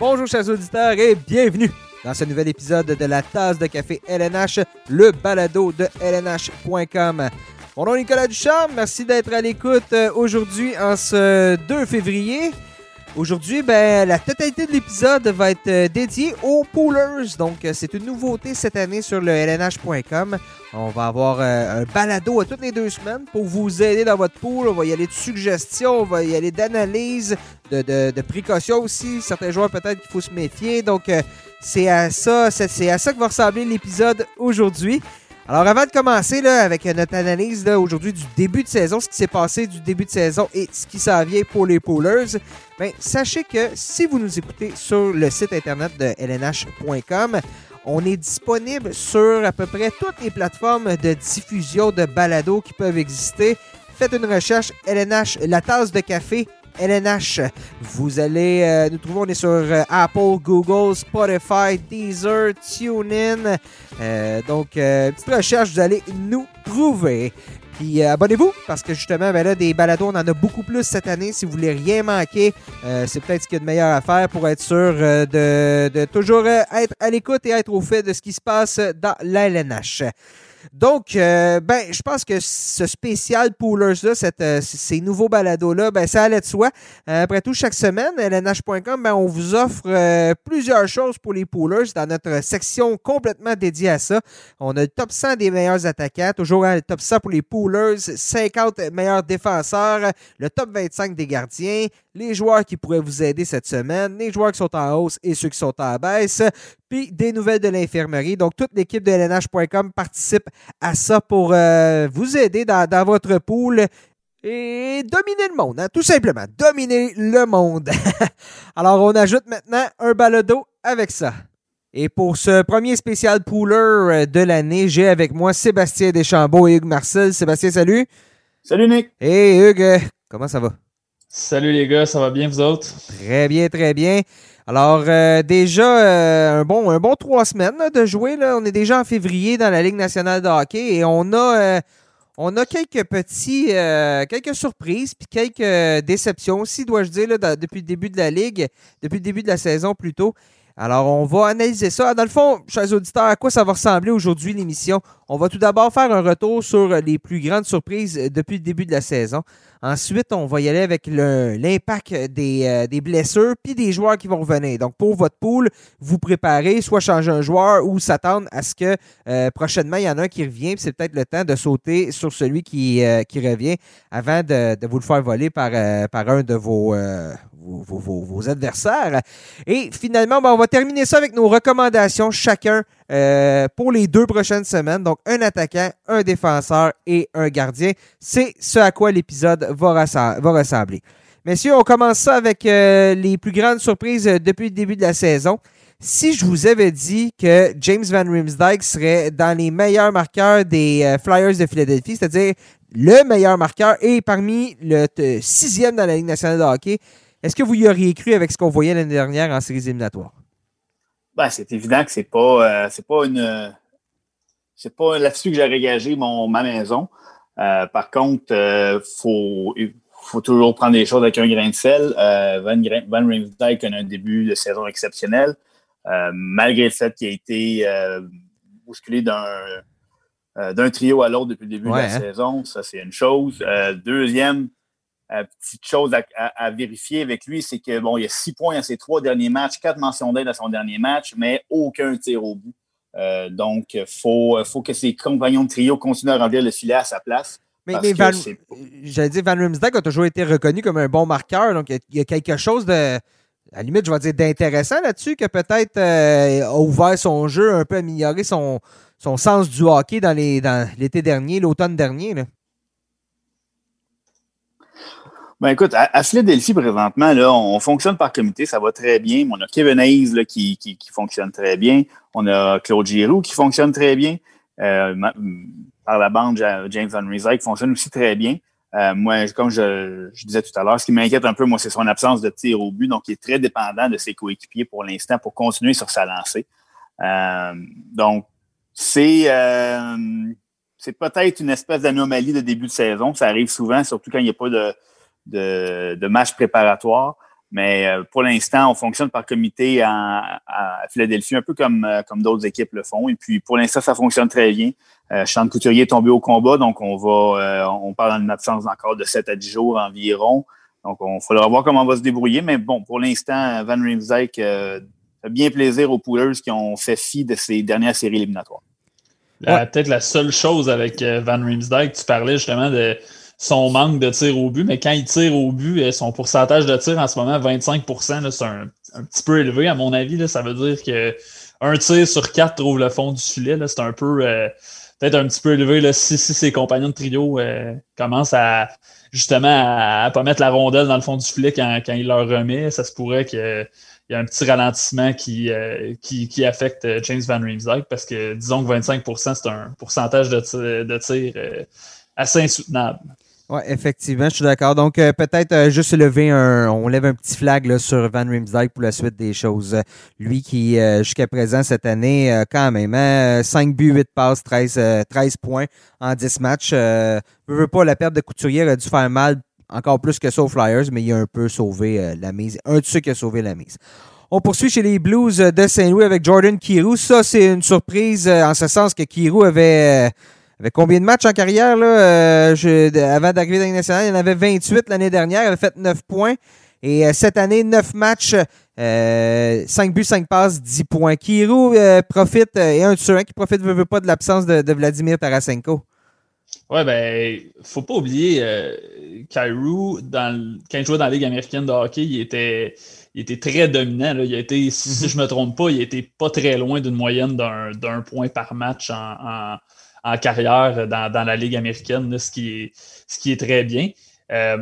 Bonjour chers auditeurs et bienvenue dans ce nouvel épisode de la tasse de café LNH, le balado de LNH.com. Mon nom est Nicolas Ducharme, merci d'être à l'écoute euh, aujourd'hui en ce 2 février. Aujourd'hui, ben, la totalité de l'épisode va être euh, dédiée aux poolers. Donc, euh, c'est une nouveauté cette année sur le LNH.com. On va avoir un balado à toutes les deux semaines pour vous aider dans votre pool. On va y aller de suggestions, on va y aller d'analyse, de, de, précautions aussi. Certains joueurs, peut-être qu'il faut se méfier. Donc, c'est à ça, c'est à ça que va ressembler l'épisode aujourd'hui. Alors, avant de commencer avec notre analyse aujourd'hui du début de saison, ce qui s'est passé du début de saison et ce qui s'en vient pour les poolers, ben, sachez que si vous nous écoutez sur le site internet de lnh.com, on est disponible sur à peu près toutes les plateformes de diffusion de balado qui peuvent exister. Faites une recherche LNH, la tasse de café LNH. Vous allez euh, nous trouver, on est sur euh, Apple, Google, Spotify, Deezer, TuneIn. Euh, donc, petite recherche, vous allez nous trouver. Puis abonnez-vous parce que justement, ben là, des balados, on en a beaucoup plus cette année. Si vous voulez rien manquer, c'est peut-être ce qu'il y a de meilleur à faire pour être sûr de, de, toujours être à l'écoute et être au fait de ce qui se passe dans la LNH. Donc, euh, ben, je pense que ce spécial Poolers-là, euh, ces nouveaux balados-là, ben, ça allait de soi. Euh, après tout, chaque semaine, LNH.com, ben, on vous offre plusieurs choses pour les Poolers dans notre section complètement dédiée à ça. On a le top 100 des meilleurs attaquants, toujours le top 100 pour les Poolers, 50 meilleurs défenseurs, le top 25 des gardiens, les joueurs qui pourraient vous aider cette semaine, les joueurs qui sont en hausse et ceux qui sont en baisse, puis des nouvelles de l'infirmerie. Donc, toute l'équipe de LNH.com participe à ça pour euh, vous aider dans, votre pool et dominer le monde, hein, tout simplement. Dominer le monde. Alors, on ajoute maintenant un balado avec ça. Et pour ce premier spécial pooler euh, de l'année, j'ai avec moi Sébastien Deschambault et Hugues Marcel. Sébastien, salut. Salut Nick. Hey Hugues, comment ça va? Salut les gars, ça va bien vous autres? Très bien, très bien. Alors, euh, déjà, euh, un, bon, un bon trois semaines de jouer. Là. On est déjà en février dans la Ligue nationale de hockey et on a, euh, on a quelques petits, quelques surprises puis quelques déceptions aussi, dois-je dire, depuis le début de la Ligue, depuis le début de la saison plutôt. Alors, on va analyser ça. Dans le fond, chers auditeurs, à quoi ça va ressembler aujourd'hui l'émission? On va tout d'abord faire un retour sur les plus grandes surprises depuis le début de la saison. Ensuite, on va y aller avec l'impact des, euh, des, blessures puis des joueurs qui vont revenir. Donc, pour votre pool, vous préparez, soit changer un joueur ou s'attendre à ce que euh, prochainement, il y en a un qui revient. C'est peut-être le temps de sauter sur celui qui, euh, revient avant de, vous le faire voler par, par un de vos, adversaires. Et finalement, ben, on va terminer ça avec nos recommandations chacun euh, pour les deux prochaines semaines. Donc, un attaquant, un défenseur et un gardien. C'est ce à quoi l'épisode va, ressembler. Messieurs, on commence ça avec euh, les plus grandes surprises euh, depuis le début de la saison. Si je vous avais dit que James Van Riemsdyk serait dans les meilleurs marqueurs des Flyers de Philadelphie, c'est-à-dire le meilleur marqueur et parmi le sixième dans la Ligue nationale de hockey, est-ce que vous y auriez cru avec ce qu'on voyait l'année dernière en séries éliminatoires? Ben, c'est évident que c'est pas, euh, c'est pas une. C'est pas là-dessus que j'aurais gagé mon, ma maison. Euh, par contre, il euh, faut, faut toujours prendre les choses avec un grain de sel. Van, Van Riemsdyk a un début de saison exceptionnel, malgré le fait qu'il a été bousculé d'un, d'un trio à l'autre depuis le début de la hein? saison. Ça, c'est une chose. deuxième, petite chose à, vérifier avec lui, c'est que bon, il y a six points à ses trois derniers matchs, quatre mentions d'aide à son dernier match, mais aucun tir au bout. Euh, donc, il faut, faut que ses compagnons de trio continuent à remplir le filet à sa place. Mais, Van, j'allais dire, Van Rimsdijk a toujours été reconnu comme un bon marqueur, donc il y a quelque chose de, à la limite, je vais dire d'intéressant là-dessus, que peut-être euh, a ouvert son jeu, un peu amélioré son, son sens du hockey dans l'été dernier, l'automne dernier. Là. Ben écoute, à, Philadelphie, présentement, là, on fonctionne par comité, ça va très bien. On a Kevin Hayes là, qui, qui, fonctionne très bien. On a Claude Giroux qui fonctionne très bien. Euh, par la bande, James Rizek qui fonctionne aussi très bien. Euh, moi, comme je, je, disais tout à l'heure, ce qui m'inquiète un peu, moi, c'est son absence de tir au but. Donc, il est très dépendant de ses coéquipiers pour l'instant pour continuer sur sa lancée. Euh, donc, c'est euh, c'est peut-être une espèce d'anomalie de début de saison. Ça arrive souvent, surtout quand il n'y a pas de, de, matchs préparatoires. Mais euh, pour l'instant, on fonctionne par comité à, Philadelphie, un peu comme, euh, comme d'autres équipes le font. Et puis pour l'instant, ça fonctionne très bien. Euh, Sean Couturier est tombé au combat, donc on va on parle d'une absence encore de 7 à 10 jours environ. Donc, on faudra voir comment on va se débrouiller. Mais bon, pour l'instant, Van Riemsdyk fait bien plaisir aux Poolers qui ont fait fi de ces dernières séries éliminatoires. Peut-être la seule chose avec Van Riemsdyk, tu parlais justement de son manque de tir au but, mais quand il tire au but, euh, son pourcentage de tir en ce moment, 25% c'est un, petit peu élevé, à mon avis. Là, ça veut dire que un tir sur quatre trouve le fond du filet. C'est un peu euh, peut-être un petit peu élevé là, si, si ses compagnons de trio euh, commencent à justement à, pas mettre la rondelle dans le fond du filet quand, quand il leur remet. Ça se pourrait qu'il y ait un petit ralentissement qui, qui, qui, affecte James Van Riemsdyk parce que disons que 25% c'est un pourcentage de de tir assez insoutenable. Oui, effectivement, je suis d'accord. Donc, euh, peut-être euh, juste lever un, on lève un petit flag là, sur Van Riemsdyk pour la suite des choses. Lui qui, euh, jusqu'à présent, cette année, quand même, hein, 5 buts, 8 passes, 13, 13 points en 10 matchs. Euh, veux pas, la perte de Couturier a dû faire mal encore plus que ça aux Flyers, mais il a un peu sauvé la mise. Un de ceux qui a sauvé la mise. On poursuit chez les Blues de Saint-Louis avec Jordan Kirou. Ça, c'est une surprise en ce sens que Kirou avait avait combien de matchs en carrière là, euh, avant d'arriver dans les nationale? Il en avait 28 l'année dernière. Il avait fait 9 points. Et euh, cette année, 9 matchs, 5 euh, buts, 5 passes, 10 points. Kirou profite, et un sur un qui profite, veut, veut pas de l'absence de, Vladimir Tarasenko. Ouais, ben, faut pas oublier, dans, quand il jouait dans la Ligue américaine de hockey, il était, il était très dominant. Il a été, si, mm-hmm. je me trompe pas, il était pas très loin d'une moyenne d'un point par match en en carrière dans, la Ligue américaine, ce, qui est, ce qui est très bien. Euh,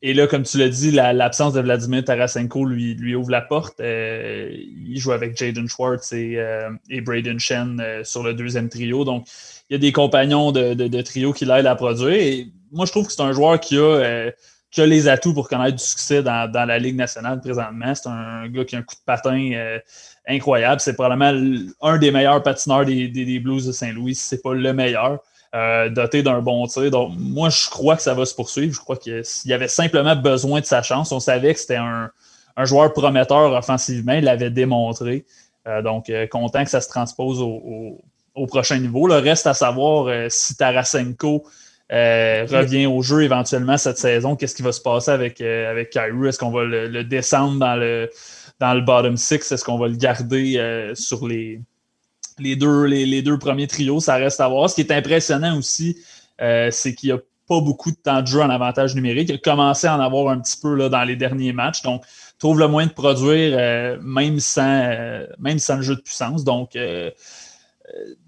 et là, comme tu l'as dit, l'absence de Vladimir Tarasenko lui, lui ouvre la porte. Euh, il joue avec Jaden Schwartz et, euh, et Braden Shen sur le deuxième trio. Donc, il y a des compagnons de, trio qui l'aident à produire. Et moi, je trouve que c'est un joueur qui a, qui a les atouts pour connaître du succès dans, dans la Ligue nationale présentement. C'est un gars qui a un coup de patin incroyable. C'est probablement un des meilleurs patineurs des, Blues de Saint-Louis, si ce n'est pas le meilleur. Euh, doté d'un bon tir. Donc, moi, je crois que ça va se poursuivre. Je crois qu'il y avait simplement besoin de sa chance. On savait que c'était un, joueur prometteur offensivement. Il l'avait démontré. Euh, donc, euh, content que ça se transpose au, prochain niveau. Le reste à savoir si Tarasenko revient au jeu éventuellement cette saison. Qu'est-ce qui va se passer avec, avec Kyrie? Est-ce qu'on va le, descendre dans le, dans le bottom six. Est-ce qu'on va le garder euh, sur les, les, deux, les, deux premiers trios? Ça reste à voir. Ce qui est impressionnant aussi, euh, c'est qu'il n'y a pas beaucoup de temps de jeu en avantage numérique. Il a commencé à en avoir un petit peu là, dans les derniers matchs. Donc, trouve le moyen de produire euh, même, sans, même sans le jeu de puissance. Donc,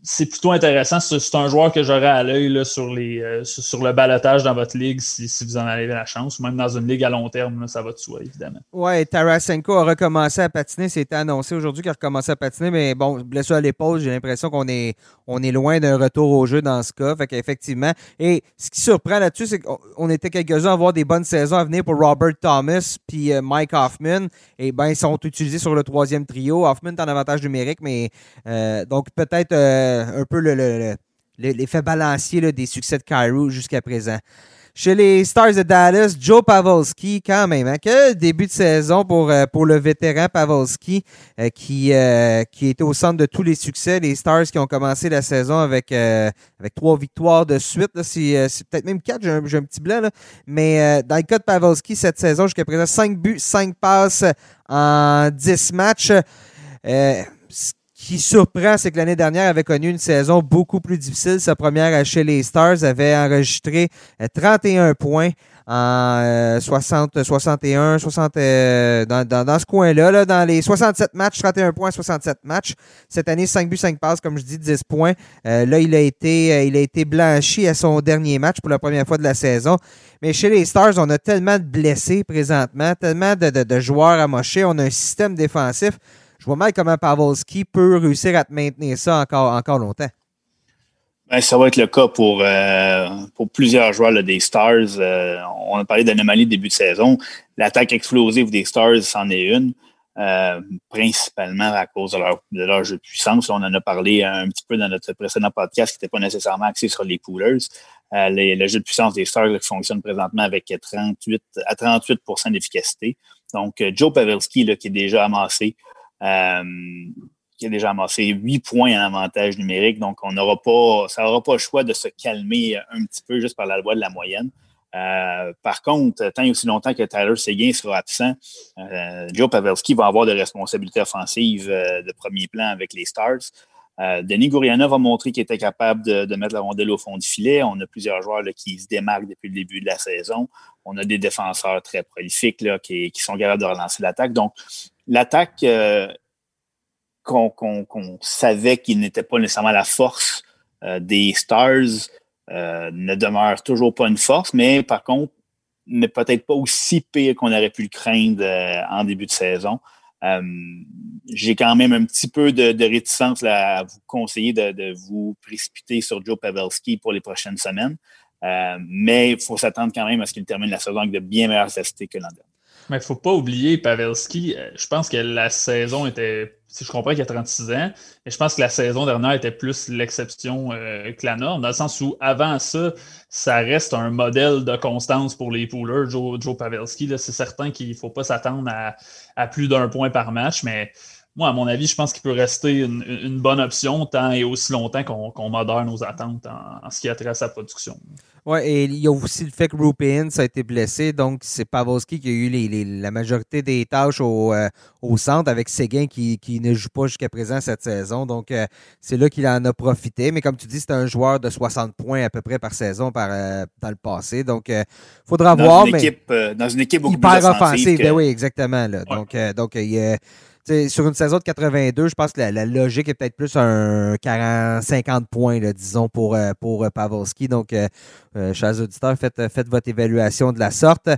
c'est plutôt intéressant. C'est un joueur que j'aurais à l'œil euh, sur le balotage dans votre ligue si, vous en avez la chance, même dans une ligue à long terme, ça va de soi, évidemment. Oui, Tarasenko a recommencé à patiner. C'était annoncé aujourd'hui qu'il a recommencé à patiner, mais bon, blessure à l'épaule, j'ai l'impression qu'on est, loin d'un retour au jeu dans ce cas. Fait et ce qui surprend là-dessus, c'est qu'on était quelques-uns à avoir des bonnes saisons à venir pour Robert Thomas puis euh, Mike Hoffman. Et ben, ils sont utilisés sur le troisième trio. Hoffman est en avantage numérique, mais euh, donc peut-être un peu l'effet balancier des succès de Cairo jusqu'à présent. Chez les Stars de Dallas, Joe Pavelski, quand même, hein, que début de saison pour, euh, pour le vétéran Pavelski, euh, qui, euh, qui était au centre de tous les succès. Les Stars qui ont commencé la saison avec, avec trois victoires de suite. C'est peut-être même quatre, j'ai un, petit blanc. Là. Mais dans le cas de Pavelski, cette saison, jusqu'à présent, cinq buts, cinq passes en dix matchs qui surprend, c'est que l'année dernière avait connu une saison beaucoup plus difficile. Sa première chez les Stars avait enregistré 31 euh, points en 60, 61, 60, dans, dans, ce coin-là, là, dans les 67 matchs, 31 points, 67 matchs. Cette année, 5 buts, 5 passes, comme je dis, 10 points. Euh, là, il a été, euh, il a été blanchi à son dernier match pour la première fois de la saison. Mais chez les Stars, on a tellement de blessés présentement, tellement de, de, de joueurs amochés. On a un système défensif je vois mal comment Pavelski peut réussir à te maintenir ça encore, encore longtemps. Ben, ça va être le cas pour, euh, pour plusieurs joueurs des Stars. Euh, on a parlé d'anomalie début de saison. L'attaque explosive des Stars, c'en est une. euh, principalement à cause de leur, jeu de puissance. On en a parlé un petit peu dans notre précédent podcast qui n'était pas nécessairement axé sur les poolers. Euh, le jeu de puissance des Stars fonctionne présentement avec 38 à 38% d'efficacité. Donc, Joe Pavelski, qui est déjà amassé, qui a déjà amassé 8 points en avantage numérique. Donc, on n'aura pas, ça n'aura pas le choix de se calmer un petit peu juste par la loi de la moyenne. Euh, par contre, tant et aussi longtemps que Tyler Seguin sera absent, euh, Joe Pavelski va avoir des responsabilités offensives euh, de premier plan avec les Stars. Denis Gourianov a montré qu'il était capable de, mettre la rondelle au fond du filet. On a plusieurs joueurs qui se démarquent depuis le début de la saison. On a des défenseurs très prolifiques qui, sont capables de relancer l'attaque. Donc, l'attaque qu'on savait qu'il n'était pas nécessairement la force des Stars euh, ne demeure toujours pas une force, mais par contre, n'est peut-être pas aussi pire qu'on aurait pu le craindre euh, en début de saison. Euh, j'ai quand même un petit peu de, réticence à vous conseiller de, vous précipiter sur Joe Pavelski pour les prochaines semaines. mais il faut s'attendre quand même à ce qu'il termine la saison avec de bien meilleures statistiques que l'an dernier. Mais il ne faut pas oublier Pavelski. Je pense que la saison était si je comprends qu'il a 36 ans, mais je pense que la saison dernière était plus l'exception euh, que la norme, dans le sens où avant ça, ça reste un modèle de constance pour les poolers, Joe, Joe Pavelski. C'est certain qu'il ne faut pas s'attendre à, plus d'un point par match, mais moi, à mon avis, je pense qu'il peut rester une, bonne option tant et aussi longtemps qu'on modère nos attentes en, en, ce qui a trait à sa production. Oui, et il y a aussi le fait que Rupin a été blessé, donc c'est Pavelski qui a eu les, la majorité des tâches au, euh, au centre avec Séguin qui, qui, ne joue pas jusqu'à présent cette saison. Donc euh, c'est là qu'il en a profité. Mais comme tu dis, c'est un joueur de 60 points à peu près par saison par, euh, dans le passé. Donc il faudra voir. Une mais équipe, dans une équipe beaucoup hyper offensive. Ben oui, exactement. Là. Donc, donc il sur une saison de 82, je pense que la, logique est peut-être plus un 40, 50 points, disons, pour, euh, pour euh, Pavelski. Donc, euh, chers auditeurs, faites, faites votre évaluation de la sorte.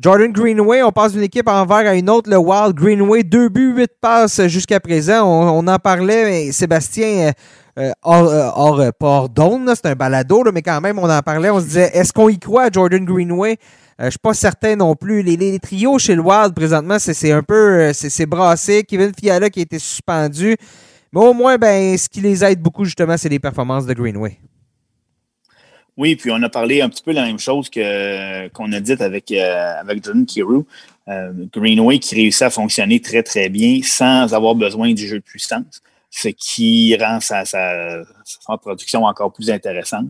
Jordan Greenway, on passe d'une équipe envers à une autre. Le Wild Greenway, deux buts, huit passes jusqu'à présent. On, en parlait, mais Sébastien... hors, pas hors c'est un balado, mais quand même, on en parlait. On se disait, est-ce qu'on y croit à Jordan Greenway? Euh, je suis pas certain non plus. Les, trios chez le Wild, présentement, c'est un peu euh, c'est brassé. Kevin Fiala qui a été suspendu. Mais au moins, ben, ce qui les aide beaucoup, justement, c'est les performances de Greenway. Oui, puis on a parlé un petit peu la même chose qu'on a dit avec, euh, avec Jordan Kiru. Greenway qui réussit à fonctionner très, très bien sans avoir besoin du jeu de puissance, ce qui rend sa, sa, sa production encore plus intéressante.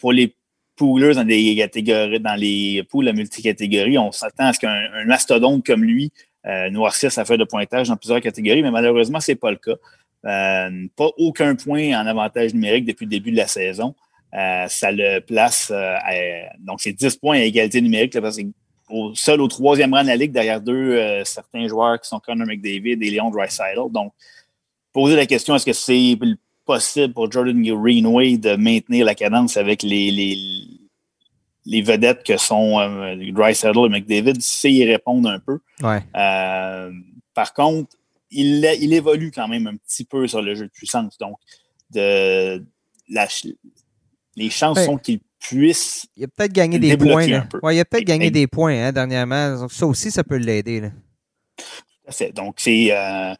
pour les poolers dans catégories, dans les poules à multicatégories, on s'attend à ce qu'un mastodonte comme lui euh, noircisse sa feuille de pointage dans plusieurs catégories, mais malheureusement, ce n'est pas le cas. Euh, pas aucun point en avantage numérique depuis le début de la saison. Euh, ça le place à, donc c'est 10 points à égalité numérique, là, parce au, seul au troisième rang de la ligue derrière deux certains joueurs qui sont Connor McDavid et Leon Dreisaitl. Donc, poser la question, est-ce que c'est possible pour Jordan Greenway de maintenir la cadence avec les, les, vedettes que sont euh, et McDavid, c'est y répondre un peu. Euh, par contre, il, il, évolue quand même un petit peu sur le jeu de puissance. Donc, de, la, les chances sont qu'il puisse. Il a peut-être gagné des points. Ouais, il a peut-être gagné des points hein, dernièrement. Donc, ça aussi, ça peut l'aider. Tout à fait. Donc, c'est. Euh,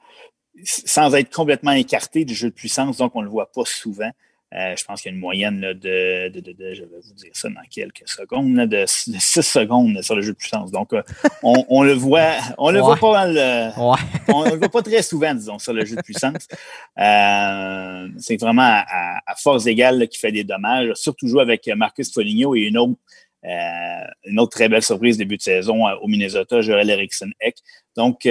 sans être complètement écarté du jeu de puissance, donc on ne le voit pas souvent. Euh, je pense qu'il y a une moyenne de, je vais vous dire ça dans quelques secondes, de, 6 secondes sur le jeu de puissance. Donc, euh, on, le voit, on le voit pas mal, euh, on, le voit pas très souvent, disons, sur le jeu de puissance. c'est vraiment à, force égale qui fait des dommages. Surtout jouer avec Marcus Foligno et une autre, une autre très belle surprise début de saison au Minnesota, Joel Eriksson Eck. Donc,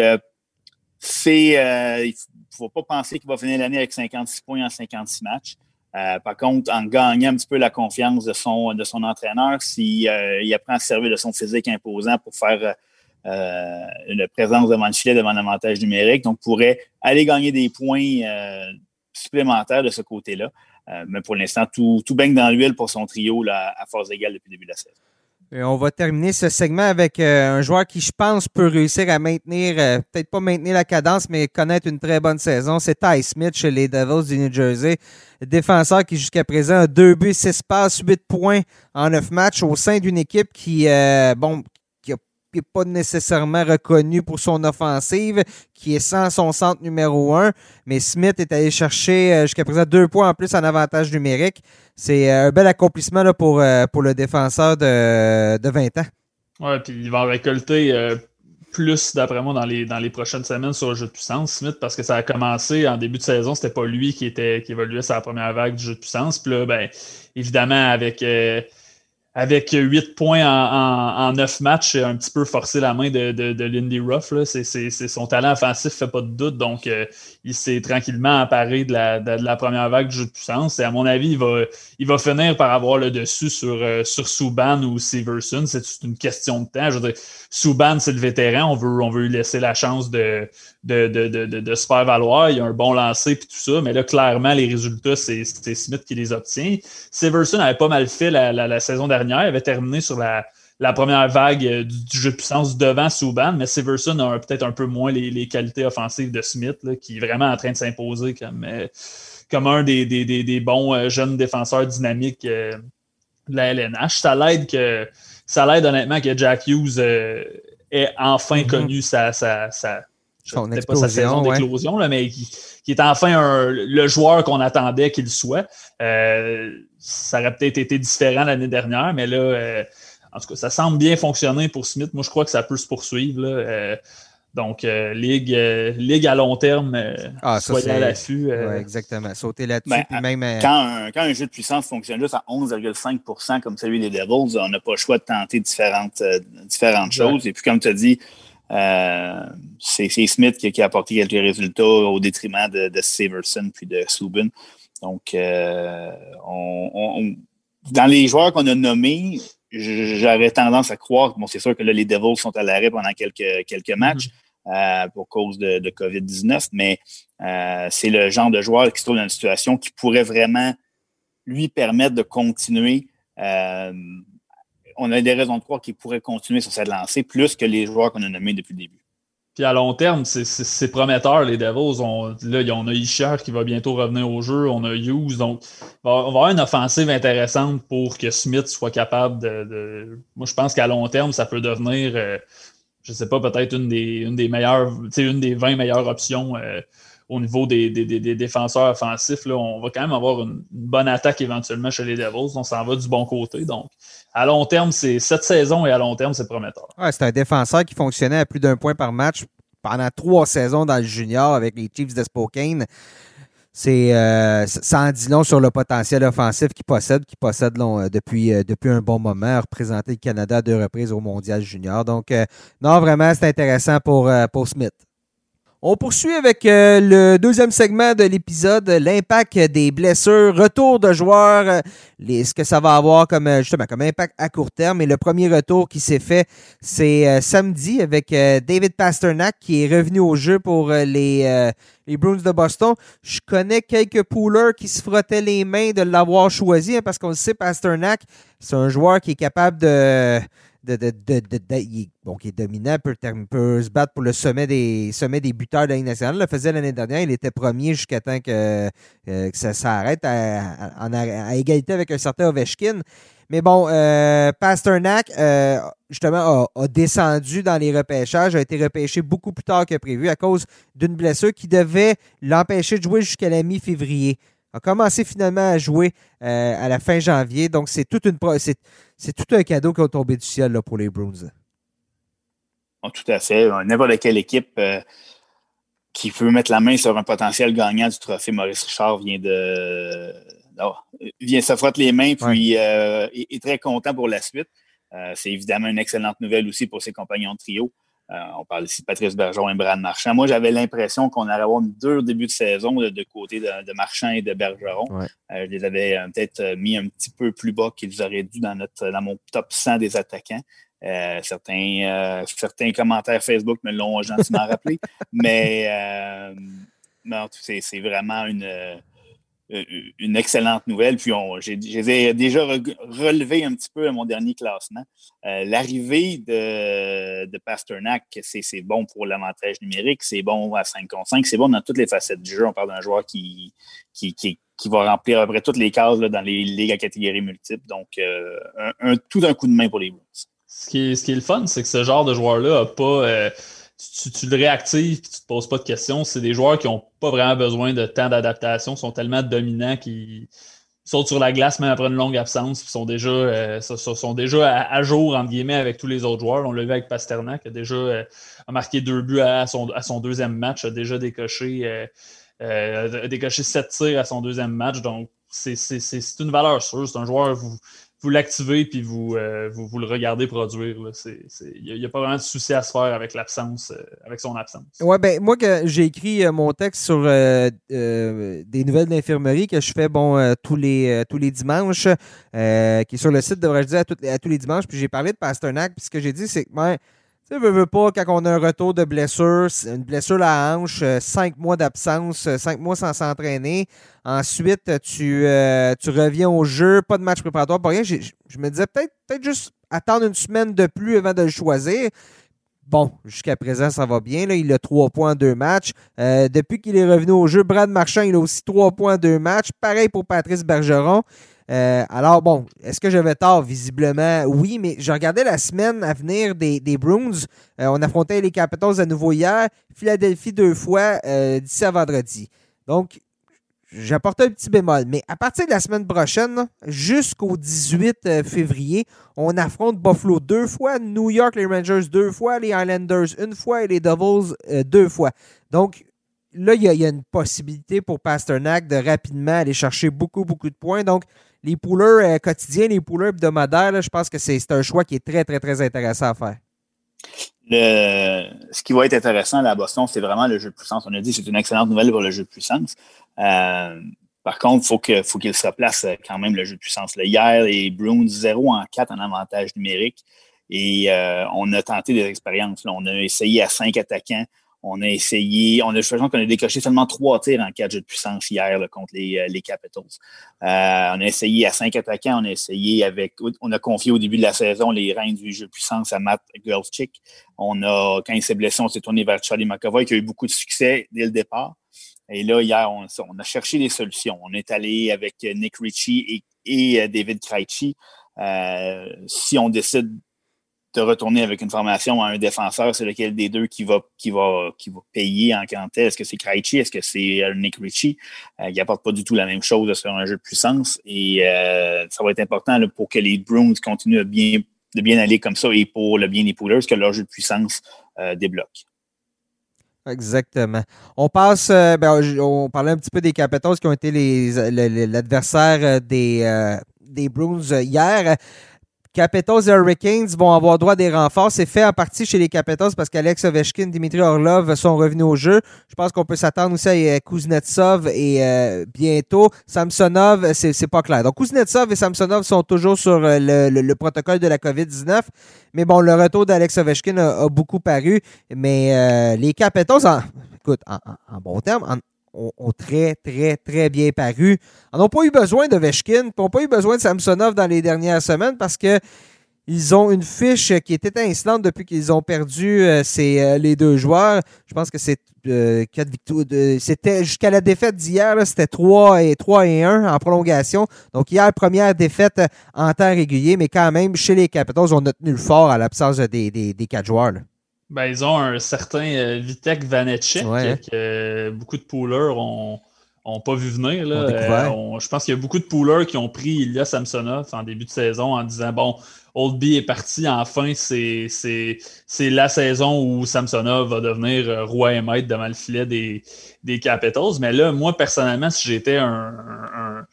c'est euh, il ne faut pas penser qu'il va finir l'année avec 56 points en 56 matchs. Euh, par contre, en gagnant un petit peu la confiance de son, de son entraîneur, s'il euh, apprend à se servir de son physique imposant pour faire une présence devant le filet, devant l'avantage numérique, donc pourrait aller gagner des points supplémentaires de ce côté-là. mais pour l'instant, tout, tout baigne dans l'huile pour son trio là, à force égale depuis le début de la saison on va terminer ce segment avec euh, un joueur qui, je pense, peut réussir à maintenir, euh, peut-être pas maintenir la cadence, mais connaître une très bonne saison. C'est Ty Smith chez les Devils du New Jersey. Défenseur qui, jusqu'à présent, a 2 buts, 6 passes, 8 points en 9 matchs au sein d'une équipe qui, euh, bon, qui a n'est pas nécessairement reconnu pour son offensive, qui est sans son centre numéro un. Mais Smith est allé chercher euh, jusqu'à présent deux points en plus en avantage numérique. C'est euh, un bel accomplissement là, pour, euh, pour le défenseur de, de 20 ans. Ouais, puis il va récolter plus, d'après moi, dans les, dans les prochaines semaines sur le jeu de puissance, Smith, parce que ça a commencé en début de saison, c'était pas lui qui était qui évoluait la première vague du jeu de puissance. Puis là, ben, évidemment, avec avec 8 points en, en, 9 matchs, un petit peu forcé la main de, Lindy Ruff. C'est, son talent offensif, fait pas de doute. Donc, euh, il s'est tranquillement emparé de la, de, la, première vague de jeu de puissance. Et à mon avis, il va, il va finir par avoir le dessus sur, euh, sur Subban ou Severson. C'est une question de temps. Je veux dire, Subban, c'est le vétéran. On veut, on veut lui laisser la chance de, de, de, se faire valoir. Il a un bon lancer et tout ça. Mais là, clairement, les résultats, c'est, Smith qui les obtient. Severson avait pas mal fait la, la, la saison dernière il avait terminé sur la, première vague euh, du, jeu de puissance devant Subban, mais Severson a peut-être un peu moins les, qualités offensives de Smith, qui est vraiment en train de s'imposer comme, euh, comme un des, bons euh, jeunes défenseurs dynamiques de la LNH. Ça l'aide que ça l'aide honnêtement que Jack Hughes ait enfin mm-hmm. connu sa, sa, sa pas sa saison d'éclosion, mais qui, est enfin le joueur qu'on attendait qu'il soit ça aurait peut-être été différent l'année dernière, mais là, euh, en tout cas, ça semble bien fonctionner pour Smith. Moi, je crois que ça peut se poursuivre. Euh, donc, euh, ligue, ligue à long terme, ah, soyez à l'affût. exactement. Sauter là-dessus. Ben, quand, un, jeu de puissance fonctionne juste à 11,5% comme celui des Devils, on n'a pas le choix de tenter différentes, différentes choses. Et puis, comme tu as dit, c'est Smith qui, a apporté quelques résultats au détriment de, de Severson puis de Subin. Donc, euh, dans les joueurs qu'on a nommés, j'aurais tendance à croire, bon, c'est sûr que là, les Devils sont à l'arrêt pendant quelques, quelques mm-hmm. matchs euh, pour cause de, COVID-19, mais euh, c'est le genre de joueur qui se trouve dans une situation qui pourrait vraiment lui permettre de continuer. On a des raisons de croire qu'il pourrait continuer sur cette lancée plus que les joueurs qu'on a nommés depuis le début. Puis à long terme, c'est prometteur, les Devils. On, là, on a Isher qui va bientôt revenir au jeu. On a Hughes. Donc, on va avoir une offensive intéressante pour que Smith soit capable de. Moi, je pense qu'à long terme, ça peut devenir, euh, je ne sais pas, peut-être une des, une des meilleures, une des 20 meilleures options euh, au niveau des, défenseurs offensifs. On va quand même avoir une, bonne attaque éventuellement chez les Devils. On s'en va du bon côté. Donc, à long terme, c'est cette saison et à long terme, c'est prometteur. C'est un défenseur qui fonctionnait à plus d'un point par match pendant trois saisons dans le junior avec les Chiefs de Spokane. C'est euh, ça long sur le potentiel offensif qu'il possède, qu'il possède euh, depuis, euh, depuis un bon moment, représenté le Canada à deux reprises au Mondial Junior. Donc, non, vraiment, c'est intéressant pour Smith. On poursuit avec euh, le deuxième segment de l'épisode, l'impact des blessures, retour de joueurs, euh, les, ce que ça va avoir comme euh, justement comme impact à court terme. Et le premier retour qui s'est fait, c'est samedi avec David Pasternak qui est revenu au jeu pour les, les Bruins de Boston. Je connais quelques poolers qui se frottaient les mains de l'avoir choisi hein, parce qu'on le sait, Pasternak, c'est un joueur qui est capable de de, de, de, il, bon, qui est dominant, peut, peut, se battre pour le sommet des, sommet des buteurs de la Ligue nationale. Il le faisait l'année dernière. Il était premier jusqu'à temps que, euh, que ça s'arrête à, à, égalité avec un certain Ovechkin. Mais bon, euh, Pasternak, euh, justement, a, descendu dans les repêchages, a été repêché beaucoup plus tard que prévu à cause d'une blessure qui devait l'empêcher de jouer jusqu'à la mi-février a commencé finalement à jouer euh, à la fin janvier. Donc, c'est toute une c'est tout un cadeau qui a tombé du ciel là, pour les Bruins. Oh, tout à fait. N'importe quelle équipe euh, qui veut mettre la main sur un potentiel gagnant du trophée Maurice Richard vient de oh, vient se frotte les mains puis euh, est, très content pour la suite. c'est évidemment une excellente nouvelle aussi pour ses compagnons de trio. Euh, on parle ici de Patrice Bergeron et Brad Marchand. Moi, j'avais l'impression qu'on allait avoir une dure début de saison de, côté de, Marchand et de Bergeron. Euh, je les avais euh, peut-être mis un petit peu plus bas qu'ils auraient dû dans, notre, dans mon top 100 des attaquants. certains, certains commentaires Facebook me l'ont gentiment rappelé. mais c'est vraiment une une excellente nouvelle. Puis j'ai déjà relevé un petit peu à mon dernier classement. Euh, l'arrivée de, de Pasternak, c'est bon pour l'avantage numérique, c'est bon à 5 contre 5, c'est bon dans toutes les facettes du jeu. On parle d'un joueur qui, qui, qui, va remplir à peu près toutes les cases dans les ligues à catégorie multiples. Donc, euh, un, tout d'un coup de main pour les Bulls ce qui, est, ce qui est le fun, c'est que ce genre de joueur-là n'a pas. Tu, le réactives et tu te poses pas de questions. C'est des joueurs qui n'ont pas vraiment besoin de temps d'adaptation, sont tellement dominants qu'ils sautent sur la glace même après une longue absence, sont euh, sont déjà à, jour entre guillemets avec tous les autres joueurs. On l'a vu avec Pasternak, qui a déjà euh, marqué deux buts à son, à deuxième match, a déjà décoché, euh, décoché sept tirs à son deuxième match. Donc, c'est une valeur sûre. C'est un joueur, vous l'activez puis vous, euh, vous, vous, le regardez produire. Il n'y a, pas vraiment de souci à se faire avec l'absence, euh, avec son absence. Ouais, ben moi que j'ai écrit euh, mon texte sur des nouvelles d'infirmerie que je fais bon tous les tous les dimanches, qui est sur le site, devrais-je dire, à, tous les dimanches. Puis j'ai parlé de Pasternak, puis ce que j'ai dit, c'est que ben, tu veux, veux pas, quand on a un retour de blessure, une blessure à la hanche, euh, cinq mois d'absence, euh, cinq mois sans s'entraîner. Ensuite, tu, euh, tu reviens au jeu, pas de match préparatoire, pas rien. Je me disais peut-être peut juste attendre une semaine de plus avant de le choisir. Bon, jusqu'à présent, ça va bien. Là. Il a trois points deux matchs. depuis qu'il est revenu au jeu, Brad Marchand, il a aussi trois points deux matchs. Pareil pour Patrice Bergeron. Euh, alors, bon, est-ce que j'avais tort? Visiblement, oui, mais je regardais la semaine à venir des, des. Euh, on affrontait les Capitals à nouveau hier, Philadelphie deux fois euh, d'ici à vendredi. Donc, j'apporte un petit bémol. Mais à partir de la semaine prochaine, jusqu'au 18 février, on affronte Buffalo deux fois, New York, les Rangers deux fois, les Islanders une fois et les Devils deux fois. Donc, là, il y, y, a une possibilité pour Pasternak de rapidement aller chercher beaucoup, beaucoup de points. Donc, les pouleurs euh, quotidiens, les pouleurs hebdomadaires, je pense que c'est un choix qui est très, très, très intéressant à faire. ce qui va être intéressant à Boston, c'est vraiment le jeu de puissance. On a dit que c'est une excellente nouvelle pour le jeu de puissance. Euh, par contre, il faut qu'il se replace euh, quand même le jeu de puissance. hier, les Bruins 0 en 4 en avantage numérique. Et on a tenté des expériences. On a essayé à 5 attaquants. On a essayé, on a l'impression qu'on a décoché seulement trois tirs en quatre jeux de puissance hier contre les, euh, les Capitals. Euh, on a essayé à cinq attaquants, on a essayé avec, on a confié au début de la saison les reins du jeu de puissance à Matt Girlchick. On a, quand il s'est blessé, on s'est tourné vers Charlie McAvoy qui a eu beaucoup de succès dès le départ. Et là, hier, on, a cherché des solutions. On est allé avec Nick Ritchie et, et euh, David Krejci. Euh, si on décide de retourner avec une formation à un défenseur, c'est lequel des deux qui va, qui va, qui va payer en quantité. Est-ce que c'est Krejci? Est-ce que c'est euh, Nick Ritchie? Euh, il n'apporte pas du tout la même chose sur un jeu de puissance. Et euh, ça va être important pour que les Bruins continuent de bien, de bien aller comme ça et pour le bien des Poolers, que leur jeu de puissance débloque. Exactement. On passe, ben, on parlait un petit peu des Capitals qui ont été l'adversaire des, des Bruins hier. Capitals et Hurricanes vont avoir droit à des renforts. C'est fait en partie chez les Capitals parce qu'Alex Ovechkin, Dimitri Orlov sont revenus au jeu. Je pense qu'on peut s'attendre aussi à euh, Kuznetsov et euh, bientôt Samsonov, c'est pas clair. Donc Kuznetsov et Samsonov sont toujours sur euh, le, protocole de la COVID-19. Mais bon, le retour d'Alex Ovechkin a, beaucoup paru. Mais les Capitals, en, écoute, en, bon terme, en, ont, très, très, très bien paru. Ils n'ont pas eu besoin de Veshkin, ils n'ont pas eu besoin de Samsonov dans les dernières semaines parce que ils ont une fiche qui est étincelante depuis qu'ils ont perdu euh, euh, les deux joueurs. Je pense que c'est euh, quatre victoires. C'était jusqu'à la défaite d'hier, c'était 3 et 3 et 1 en prolongation. Donc hier, première défaite en temps régulier, mais quand même, chez les Capitals, on a tenu le fort à l'absence des, des, quatre joueurs. Ben, ils ont un certain euh, Vitek Vanetchek que beaucoup de poolers ont, pas vu venir. Là. Euh, je pense qu'il y a beaucoup de poolers qui ont pris Ilya Samsonov en début de saison en disant bon, Oldby est parti, enfin, c'est la saison où Samsonov va devenir euh, roi et maître devant le filet des, des Capitals. Mais là, moi, personnellement, si j'étais un un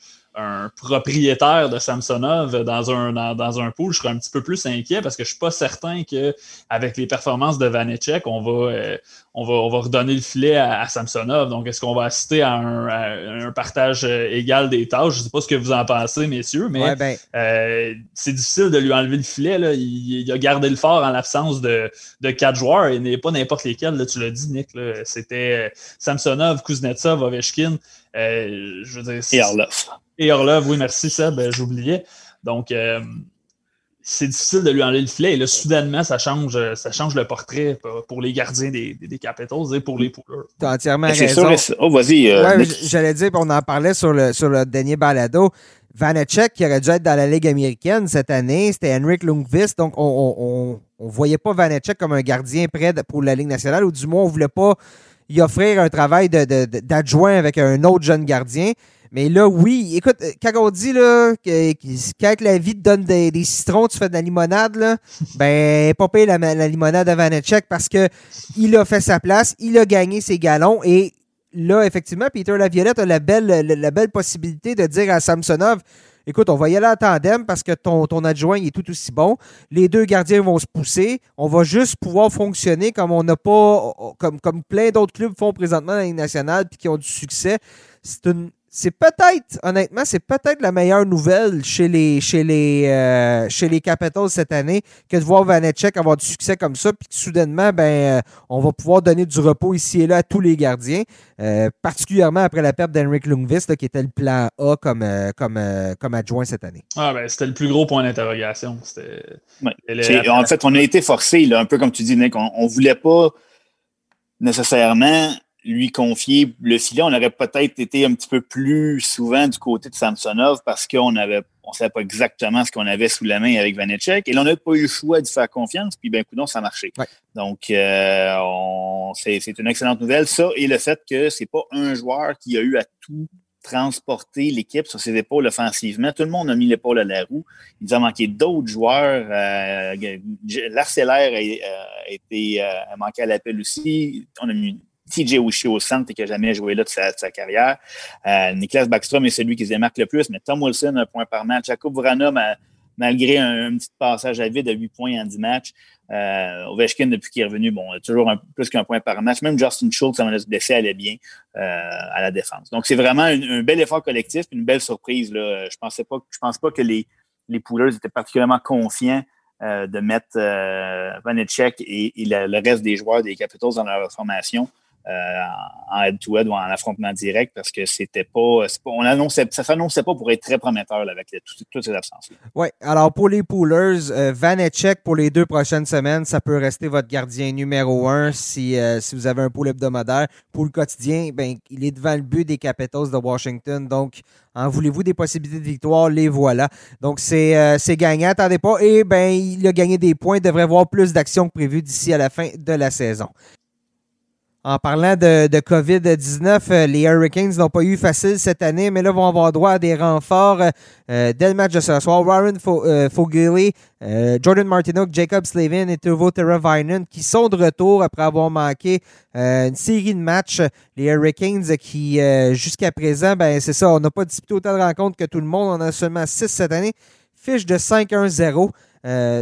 propriétaire de Samsonov dans un, dans, un pool, je serais un petit peu plus inquiet parce que je ne suis pas certain qu'avec les performances de Vanecek, on va, euh, on va, on va redonner le filet à, Samsonov. Donc, est-ce qu'on va assister à un, partage euh, égal des tâches? Je ne sais pas ce que vous en pensez, messieurs, mais ben euh, c'est difficile de lui enlever le filet. Là. Il, a gardé le fort en l'absence de, de quatre joueurs et n'est pas n'importe lesquels. Là, tu l'as dit, Nick. C'était Samsonov, Kuznetsov, Ovechkin. je veux dire, et Arlof. Et Orlov, oui, merci Seb, euh, j'oubliais. Donc, euh, c'est difficile de lui enlever le filet. Et là, soudainement, ça change, ça change le portrait pour les gardiens des, des Capitals et pour les pouleurs. Tu as entièrement raison. Oh, vas-y. Euh, j'allais dire, on en parlait sur le, sur le dernier balado. Vanacek, qui aurait dû être dans la Ligue américaine cette année, c'était Henrik Lundqvist. Donc, on ne voyait pas Vanacek comme un gardien prêt pour la Ligue nationale, ou du moins, on ne voulait pas y offrir un travail d'adjoint avec un autre jeune gardien. Mais là, oui, écoute, euh, quand on dit là, que, quand la vie te donne des, citrons, tu fais de la limonade, là, ben, pas payer la, la, limonade à Vanacek parce que il a fait sa place, il a gagné ses galons et là, effectivement, Peter Laviolette a la belle, la, belle possibilité de dire à Samsonov écoute, on va y aller en tandem parce que ton, ton adjoint est tout aussi bon. Les deux gardiens vont se pousser. On va juste pouvoir fonctionner comme on n'a pas, comme, comme plein d'autres clubs font présentement dans la Ligue nationale puis qui ont du succès. C'est une, c'est peut-être, honnêtement, c'est peut-être la meilleure nouvelle chez les, chez les, euh, chez les Capitals cette année que de voir Vanetchek avoir du succès comme ça, puis que soudainement, ben, euh, on va pouvoir donner du repos ici et là à tous les gardiens, euh, particulièrement après la perte d'Henrik Lundqvist, qui était le plan A comme, comme, comme adjoint cette année. Ah, ben, c'était le plus gros point d'interrogation. En fait, on a été forcé, un peu comme tu dis, Nick, on ne voulait pas nécessairement lui confier le filet, on aurait peut-être été un petit peu plus souvent du côté de Samsonov parce qu'on avait on ne savait pas exactement ce qu'on avait sous la main avec Vanetchek. Et là, on n'a pas eu le choix de faire confiance. Puis, ben, coup, ça a marché. Donc, euh, c'est une excellente nouvelle, ça. Et le fait que c'est pas un joueur qui a eu à tout transporter l'équipe sur ses épaules offensivement. Tout le monde a mis l'épaule à la roue. Il nous a manqué d'autres joueurs. Euh, L'Arcellaire a, été a manqué à l'appel aussi. On a mis TJ Oshie au centre et qui n'a jamais joué là de sa, carrière. Euh, Niklas Backstrom est celui qui se démarque le plus, mais Tom Wilson, un point par match. Jacob Vrana, malgré un, petit passage à vide de 8 points en 10 matchs. Euh, Ovechkin, depuis qu'il est revenu, bon, toujours plus qu'un point par match. Même Justin Schultz, ça m'a blessé, allait bien euh, à la défense. Donc, c'est vraiment un, bel effort collectif, une belle surprise. Là. Je je pense pas que les, les pouleurs étaient particulièrement confiants euh, de mettre euh, Vanetchek et, et le, reste des joueurs des Capitals dans leur formation. Euh, en head-to-head ou en affrontement direct parce que c'était pas, on annonçait, ça s'annonçait pas pour être très prometteur avec toutes, ces absences. Oui, alors pour les poolers, euh, Vanetchek pour les deux prochaines semaines, ça peut rester votre gardien numéro un si, euh, si vous avez un pool hebdomadaire. Pour le quotidien, ben, il est devant le but des Capitals de Washington, donc en voulez-vous des possibilités de victoire, les voilà. Donc c'est gagnant, attendez pas. Et ben il a gagné des points, devrait avoir plus d'actions que prévu d'ici à la fin de la saison. En parlant de, COVID-19, euh, les Hurricanes n'ont pas eu facile cette année, mais là vont avoir droit à des renforts euh, dès le match de ce soir. Warren euh, Fogelly, Jordan Martinook, Jacob Slavin et Tuvo Teravainen qui sont de retour après avoir manqué une série de matchs. Les Hurricanes qui, jusqu'à présent, ben c'est ça, on n'a pas disputé autant de rencontres que tout le monde. On a seulement 6 cette année. Fiche de 5-1-0.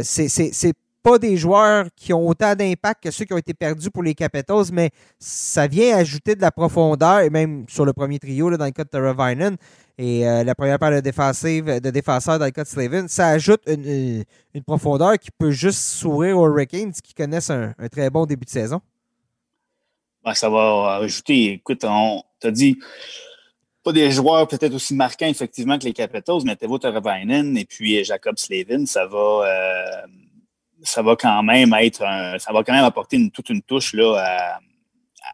c'est pas des joueurs qui ont autant d'impact que ceux qui ont été perdus pour les Capitals, mais ça vient ajouter de la profondeur, et même sur le premier trio, là, dans le cas de Tara et euh, la première paire de, de défenseurs dans le cas de Slavin, ça ajoute une, profondeur qui peut juste sourire aux Hurricanes qui connaissent un, très bon début de saison. ça va ajouter, écoute, on t'a dit pas des joueurs peut-être aussi marquants effectivement que les Capitals, mais Tevo Teravainen et puis Jacob Slavin, ça va euh, ça va quand même être ça va quand même apporter une, toute une touche là,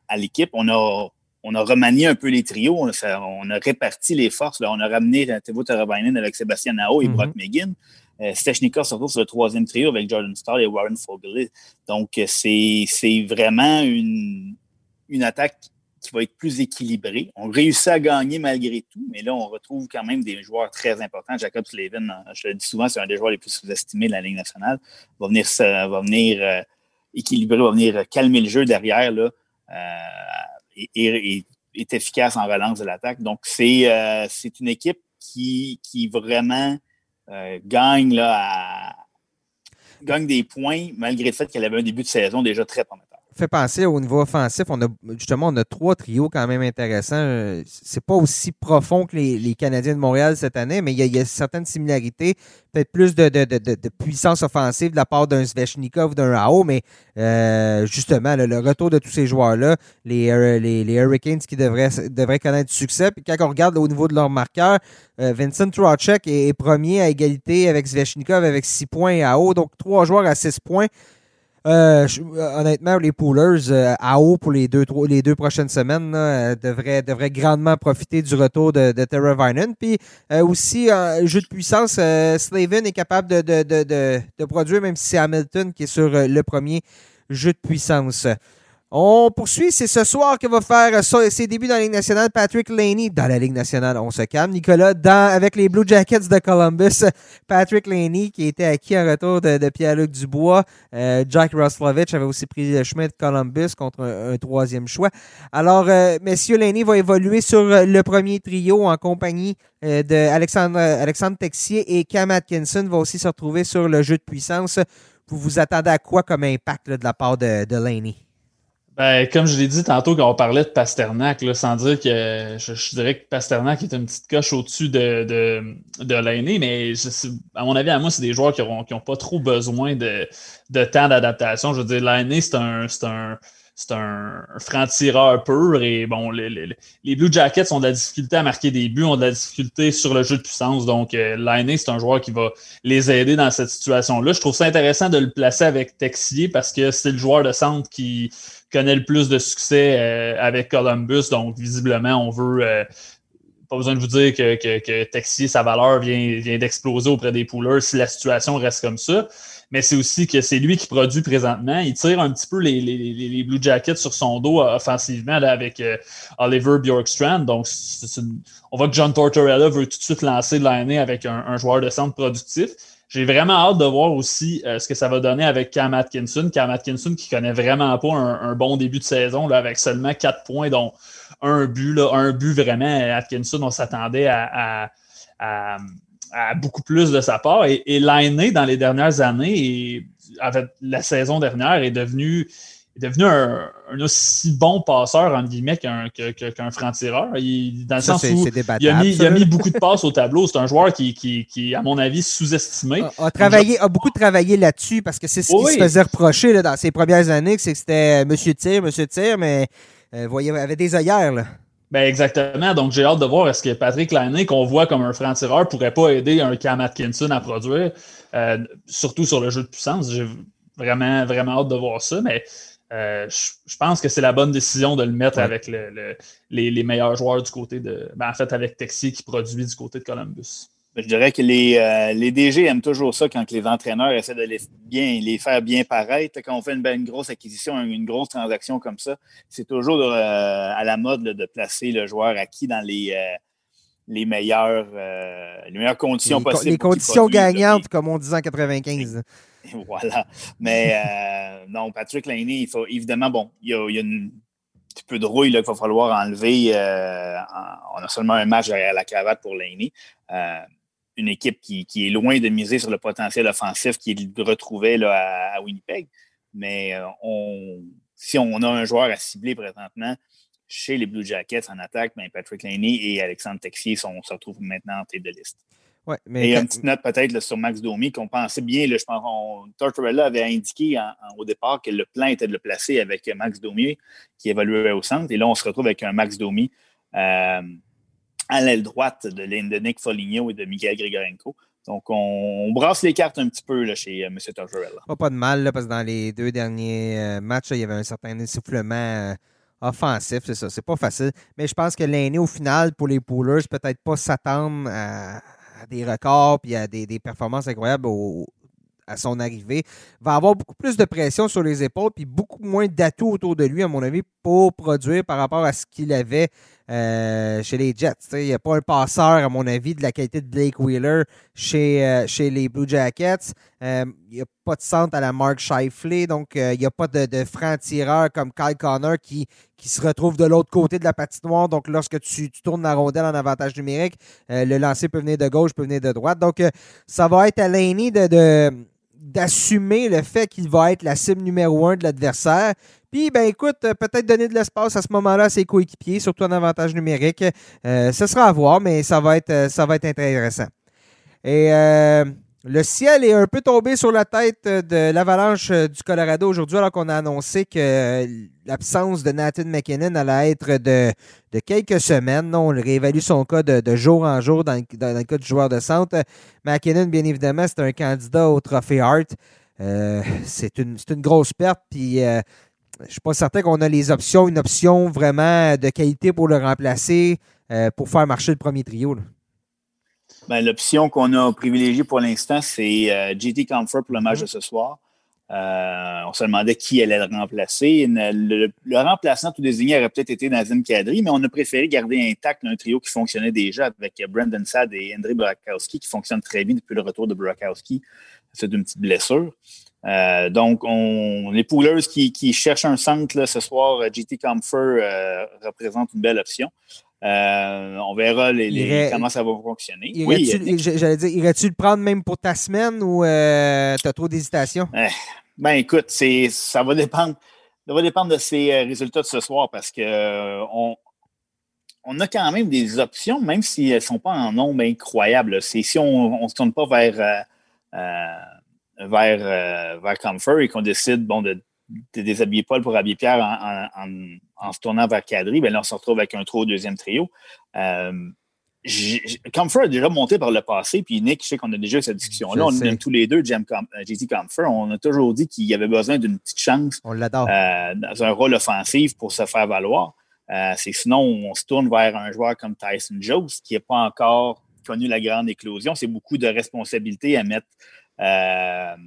à, l'équipe. On a, on a remanié un peu les trios, on, a réparti les forces. Là. On a ramené Tevo Teravainen avec Sébastien Nao et Brock mm-hmm. McGinn. Euh, Stechnikov se retrouve sur le troisième trio avec Jordan Starr et Warren Fogelty. Donc, c'est vraiment une, une attaque qui va être plus équilibré. On réussit à gagner malgré tout, mais là, on retrouve quand même des joueurs très importants. Jacob Slavin, hein, je le dis souvent, c'est un des joueurs les plus sous-estimés de la Ligue nationale. Va venir, va venir euh, équilibrer, va venir calmer le jeu derrière là, euh, et, est efficace en relance de l'attaque. Donc, c'est euh, une équipe qui, qui vraiment gagne, là, gagne des points malgré le fait qu'elle avait un début de saison déjà très prometteur. Fait penser au niveau offensif, on a justement on a trois trios quand même intéressants. C'est pas aussi profond que les, Canadiens de Montréal cette année, mais il y a, certaines similarités, peut-être plus de, puissance offensive de la part d'un Svechnikov ou d'un Rao, mais euh, justement le retour de tous ces joueurs-là, les, les, Hurricanes qui devraient, connaître du succès. Puis quand on regarde au niveau de leur marqueur, euh, Vincent Trocek est, premier à égalité avec Svechnikov avec 6 points et AO, donc trois joueurs à 6 points. Euh, euh, honnêtement, les poolers euh, à haut pour les deux, les deux prochaines semaines devraient, devraient grandement profiter du retour de, de Terra Vinen. Puis aussi, en jeu de puissance, Slaven est capable de, de, produire, même si c'est Hamilton qui est sur le premier jeu de puissance. On poursuit, c'est ce soir que va faire ses débuts dans la Ligue nationale Patrick Laney dans la Ligue nationale. On se calme. Nicolas, dans, avec les Blue Jackets de Columbus, Patrick Laney qui était acquis en retour de, Pierre-Luc Dubois. Euh, Jack Roslovich avait aussi pris le chemin de Columbus contre un, troisième choix. Alors, euh, Messieurs Laney va évoluer sur le premier trio en compagnie euh, de Alexandre, Alexandre Texier et Cam Atkinson va aussi se retrouver sur le jeu de puissance. Vous vous attendez à quoi comme impact de la part de, de Laney? Ben, comme je l'ai dit tantôt quand on parlait de Pasternak, sans dire que je, dirais que Pasternak est une petite coche au-dessus de, de, l'aîné, mais à mon avis, à moi, c'est des joueurs qui n'ont qui ont pas trop besoin de, de temps d'adaptation. Je veux dire, l'aîné, c'est un, un, un, franc-tireur pur et bon, les, les, les, Blue Jackets ont de la difficulté à marquer des buts, ont de la difficulté sur le jeu de puissance. Donc, euh, l'aîné, c'est un joueur qui va les aider dans cette situation-là. Je trouve ça intéressant de le placer avec Texier parce que c'est le joueur de centre qui connaît le plus de succès euh, avec Columbus. Donc, visiblement, on veut. Euh, pas besoin de vous dire que, que, que Texier, sa valeur vient, vient d'exploser auprès des poolers si la situation reste comme ça. Mais c'est aussi que c'est lui qui produit présentement. Il tire un petit peu les, les, les Blue Jackets sur son dos euh, offensivement avec Oliver Bjorkstrand. Donc, on voit que John Tortorella veut tout de suite lancer l'année avec un, un, joueur de centre productif. J'ai vraiment hâte de voir aussi euh, ce que ça va donner avec Cam Atkinson. Cam Atkinson qui connaît vraiment pas un, bon début de saison là, avec seulement quatre points, dont un but. Là, un but vraiment. Atkinson, on s'attendait à, beaucoup plus de sa part. Et, et l'année dans les dernières années, avec la saison dernière, est devenu est devenu un, aussi bon passeur, entre guillemets, qu'un franc-tireur. Dans le sens où il a, mis, il a, mis, beaucoup de passes au tableau. C'est un joueur qui, qui, qui, à mon avis, sous-estimé. A, travaillé, a beaucoup travaillé là-dessus parce que c'est ce qui se faisait reprocher là, dans ses premières années, que c'était Monsieur Tir, Monsieur Tir, mais euh, voyez, il avait des œillères. Là. Ben exactement. Donc, j'ai hâte de voir est-ce que Patrick Laney, qu'on voit comme un franc-tireur, pourrait pas aider un Cam Atkinson à produire, euh, surtout sur le jeu de puissance. J'ai vraiment, vraiment hâte de voir ça. Mais euh, je, pense que c'est la bonne décision de le mettre avec les, meilleurs joueurs du côté de. Ben, en fait, avec Texier qui produit du côté de Columbus. Je dirais que les, euh, les DG aiment toujours ça quand les entraîneurs essaient de les, bien, les faire bien paraître. Quand on fait une, grosse acquisition, une grosse transaction comme ça, c'est toujours euh, à la mode de placer le joueur acquis dans les, les, meilleures, les meilleures conditions possibles. Les conditions gagnantes, comme on disait en 95. voilà. Mais euh, non, Patrick Laney, il faut évidemment, bon, il y a, il y a un petit peu de rouille qu'il va falloir enlever. Euh, on a seulement un match derrière la cravate pour Laney. Euh, une équipe qui, qui, est loin de miser sur le potentiel offensif qu'il retrouvait là, à, Winnipeg. Mais on, si on a un joueur à cibler présentement chez les Blue Jackets en attaque, ben Patrick Laney et Alexandre Texier sont, se retrouvent maintenant en tête de liste. Ouais, mais Et une petite note peut-être sur Max Domi qu'on pensait bien. Là, je pense on, Tortorella avait indiqué au départ que le plan était de le placer avec Max Domi qui évoluait au centre. Et là, on se retrouve avec un Max Domi euh, à l'aile droite de, de Nick Foligno et de Miguel Grigorenko. Donc, on, brasse les cartes un petit peu là, chez euh, M. Tortorella. Pas, de mal, là, parce que dans les deux derniers euh, matchs, il y avait un certain essoufflement offensif, c'est ça. C'est pas facile. Mais je pense que l'année, au final, pour les poolers, peut-être pas s'attendre à des records puis à des, des performances incroyables à son arrivée, va avoir beaucoup plus de pression sur les épaules puis beaucoup moins d'atouts autour de lui, à mon avis, pour produire par rapport à ce qu'il avait euh, chez les Jets. Il n'y a pas un passeur, à mon avis, de la qualité de Blake Wheeler chez, euh, chez les Blue Jackets. Euh, il n'y a pas de centre à la Mark Shifley, donc il n'y a pas de, de franc-tireur comme Kyle Connor qui, qui se retrouve de l'autre côté de la patinoire. Donc, lorsque tu, tournes la rondelle en avantage numérique, le lancer peut venir de gauche, peut venir de droite. Donc, ça va être à Laney de d'assumer le fait qu'il va être la cible numéro un de l'adversaire. Puis, ben écoute, peut-être donner de l'espace à ce moment-là à ses coéquipiers, surtout en avantage numérique. ce sera à voir, mais ça va être, ça va être intéressant. Et le ciel est un peu tombé sur la tête de l'avalanche du Colorado aujourd'hui, alors qu'on a annoncé que l'absence de Nathan McKinnon allait être de, de quelques semaines. on réévalue son cas de, jour en jour dans, le cas du joueur de centre. McKinnon, bien évidemment, c'est un candidat au trophée Hart. Euh, c'est une, grosse perte. Puis euh, je ne suis pas certain qu'on a les options, une option vraiment de qualité pour le remplacer, euh, pour faire marcher le premier trio. L'option qu'on a privilégiée pour l'instant, c'est euh, JT Comfort pour le match de ce soir. Euh, on se demandait qui allait le remplacer. Le, remplaçant tout désigné aurait peut-être été Nazim Kadri, mais on a préféré garder intact un trio qui fonctionnait déjà avec Brandon Sad et André Burakowski, qui fonctionne très bien depuis le retour de Burakowski. C'est une petite blessure. Euh, donc, on, les pouleurs qui, cherchent un centre ce soir, JT Comfort représente une belle option. Euh, on verra comment ça va fonctionner. Oui, j'allais dire, irais-tu le prendre même pour ta semaine ou euh, tu as trop d'hésitation? Eh, ben écoute, ça va dépendre. Ça va dépendre de ces euh, résultats de ce soir parce que on, a quand même des options, même si elles ne sont pas en nombre incroyable. C'est si on ne se tourne pas vers, vers, vers Comfort et qu'on décide bon, de déshabiller Paul pour habiller Pierre en, se tournant vers Cadry, bien là, on se retrouve avec un trop au deuxième trio. Euh, Comfort a déjà monté par le passé, puis Nick, je sais qu'on a déjà eu cette discussion-là. On aime tous les deux, JT euh, Comfort. On a toujours dit qu'il y avait besoin d'une petite chance on euh, dans un rôle offensif pour se faire valoir. Euh, c'est sinon, on se tourne vers un joueur comme Tyson Jones, qui n'a pas encore connu la grande éclosion. C'est beaucoup de responsabilités à mettre, à